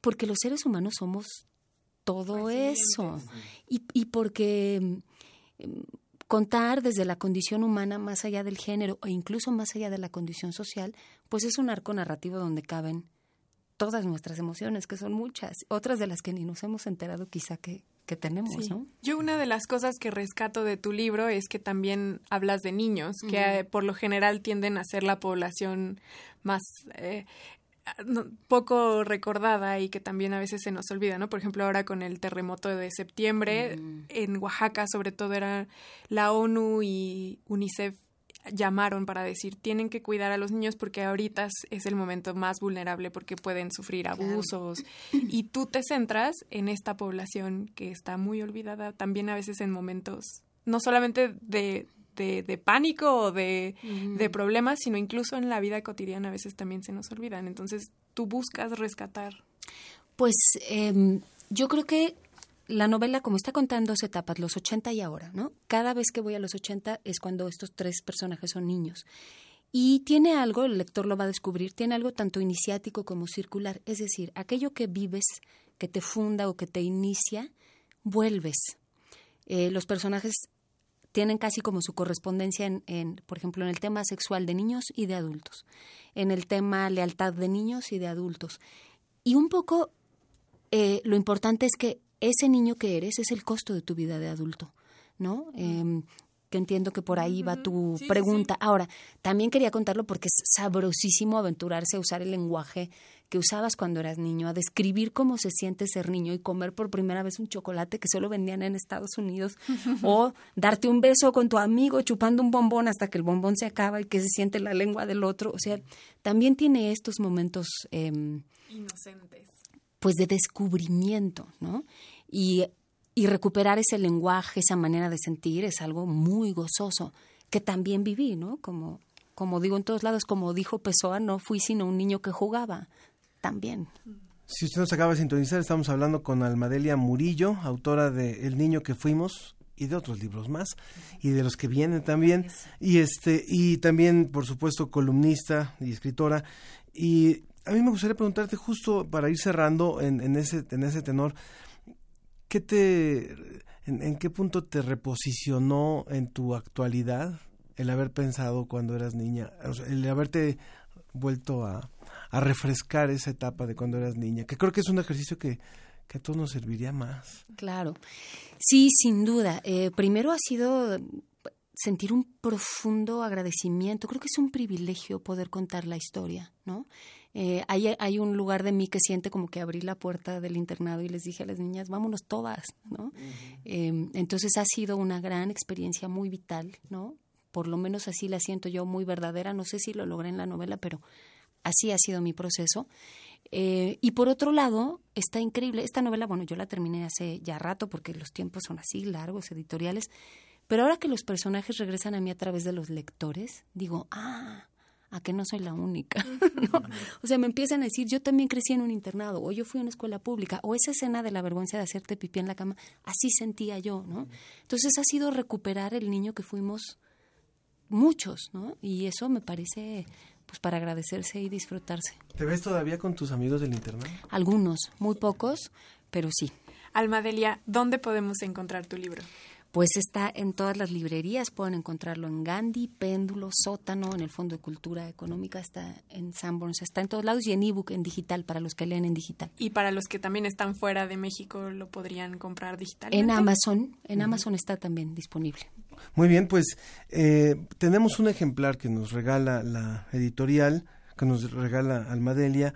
porque los seres humanos somos todo eso. Y, y porque mm, contar desde la condición humana más allá del género e incluso más allá de la condición social, pues es un arco narrativo donde caben todas nuestras emociones, que son muchas, otras de las que ni nos hemos enterado quizá que, que tenemos, Sí. ¿no? Yo una de las cosas que rescato de tu libro es que también hablas de niños, que por lo general tienden a ser la población más eh, poco recordada y que también a veces se nos olvida, ¿no? Por ejemplo, ahora con el terremoto de septiembre, en Oaxaca sobre todo era la ONU y UNICEF llamaron para decir tienen que cuidar a los niños porque ahorita es, es el momento más vulnerable porque pueden sufrir abusos y tú te centras en esta población que está muy olvidada también a veces en momentos no solamente de, de, de pánico o de, de problemas sino incluso en la vida cotidiana a veces también se nos olvidan entonces tú buscas rescatar Pues em, yo creo que la novela, como está contando dos etapas, los 80 y ahora, ¿no? Cada vez que voy a los 80 es cuando estos tres personajes son niños. Y tiene algo, el lector lo va a descubrir, tiene algo tanto iniciático como circular. Es decir, aquello que vives, que te funda o que te inicia, vuelves. Eh, los personajes tienen casi como su correspondencia en, en, por ejemplo, en el tema sexual de niños y de adultos, en el tema lealtad de niños y de adultos. Y un poco eh, lo importante es que ese niño que eres es el costo de tu vida de adulto, ¿no? Em, que entiendo que por ahí va tu pregunta. Ahora, también quería contarlo porque es sabrosísimo aventurarse a usar el lenguaje que usabas cuando eras niño, a describir cómo se siente ser niño y comer por primera vez un chocolate que solo vendían en Estados Unidos, o darte un beso con tu amigo chupando un bombón hasta que el bombón se acaba y que se siente la lengua del otro. O sea, también tiene estos momentos em, inocentes pues de descubrimiento, ¿no? Y, y recuperar ese lenguaje, esa manera de sentir es algo muy gozoso que también viví, ¿no? Como, como digo en todos lados, como dijo Pessoa, no fui sino un niño que jugaba, también. Si usted nos acaba de sintonizar, estamos hablando con Almadelia Murillo, autora de El niño que fuimos y de otros libros más y de los que vienen también. Y este y también por supuesto columnista y escritora. Y a mí me gustaría preguntarte justo para ir cerrando en, en ese en ese tenor ¿qué te en, en qué punto te reposicionó en tu actualidad el haber pensado cuando eras niña el haberte vuelto a, a refrescar esa etapa de cuando eras niña, que creo que es un ejercicio que, que a todos nos serviría más. Claro. Sí, sin duda. Eh, primero ha sido sentir un profundo agradecimiento. Creo que es un privilegio poder contar la historia, ¿no? Eh, hay, hay, un lugar de mí que siente como que abrí la puerta del internado y les dije a las niñas, vámonos todas, ¿no? eh, entonces ha sido una gran experiencia muy vital, ¿no? Por lo menos así la siento yo muy verdadera. No sé si lo logré en la novela, pero así ha sido mi proceso. Eh, y por otro lado, está increíble. Esta novela, bueno, yo la terminé hace ya rato porque los tiempos son así, largos, editoriales. Pero ahora que los personajes regresan a mí a través de los lectores, digo, ah, a que no soy la única. ¿no? O sea, me empiezan a decir, yo también crecí en un internado, o yo fui a una escuela pública, o esa escena de la vergüenza de hacerte pipí en la cama, así sentía yo, ¿no? Entonces ha sido recuperar el niño que fuimos muchos, ¿no? Y eso me parece pues para agradecerse y disfrutarse. ¿Te ves todavía con tus amigos del internado? Algunos, muy pocos, pero sí. Almadelia, ¿dónde podemos encontrar tu libro? Pues está en todas las librerías, pueden encontrarlo en Gandhi, Péndulo, Sótano, en el Fondo de Cultura Económica, está en Sanborns, está en todos lados y en ebook, en digital, para los que leen en digital. Y para los que también están fuera de México, ¿lo podrían comprar digitalmente? En Amazon, en Amazon está también disponible. Muy bien, pues eh, tenemos un ejemplar que nos regala la editorial, que nos regala Almadelia.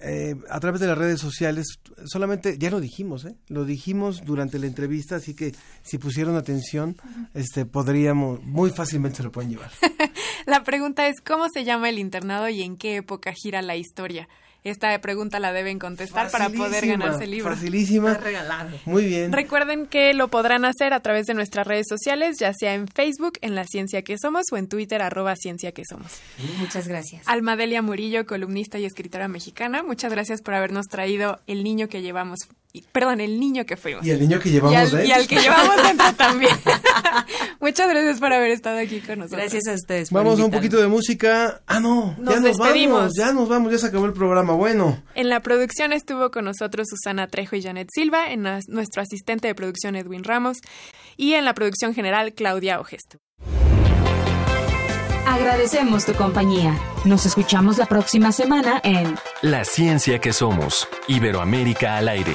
Eh, a través de las redes sociales, solamente, ya lo dijimos, ¿eh? lo dijimos durante la entrevista, así que si pusieron atención, este, podríamos, muy fácilmente se lo pueden llevar. la pregunta es, ¿cómo se llama el internado y en qué época gira la historia? Esta pregunta la deben contestar para poder ganarse el libro. Facilísima. regalado. Muy bien. Recuerden que lo podrán hacer a través de nuestras redes sociales, ya sea en Facebook, en La Ciencia que Somos, o en Twitter, arroba Ciencia que Somos. Muchas gracias. Almadelia Murillo, columnista y escritora mexicana, muchas gracias por habernos traído el niño que llevamos perdón, el niño que fuimos. Y el niño que llevamos y al, dentro. Y al que llevamos dentro también. Muchas gracias por haber estado aquí con nosotros. Gracias a ustedes. Vamos a un poquito de música. Ah, no, nos ya nos despedimos. vamos, ya nos vamos, ya se acabó el programa. Bueno. En la producción estuvo con nosotros Susana Trejo y Janet Silva, en la, nuestro asistente de producción Edwin Ramos y en la producción general Claudia Ogesto. Agradecemos tu compañía. Nos escuchamos la próxima semana en La Ciencia que Somos, Iberoamérica al aire.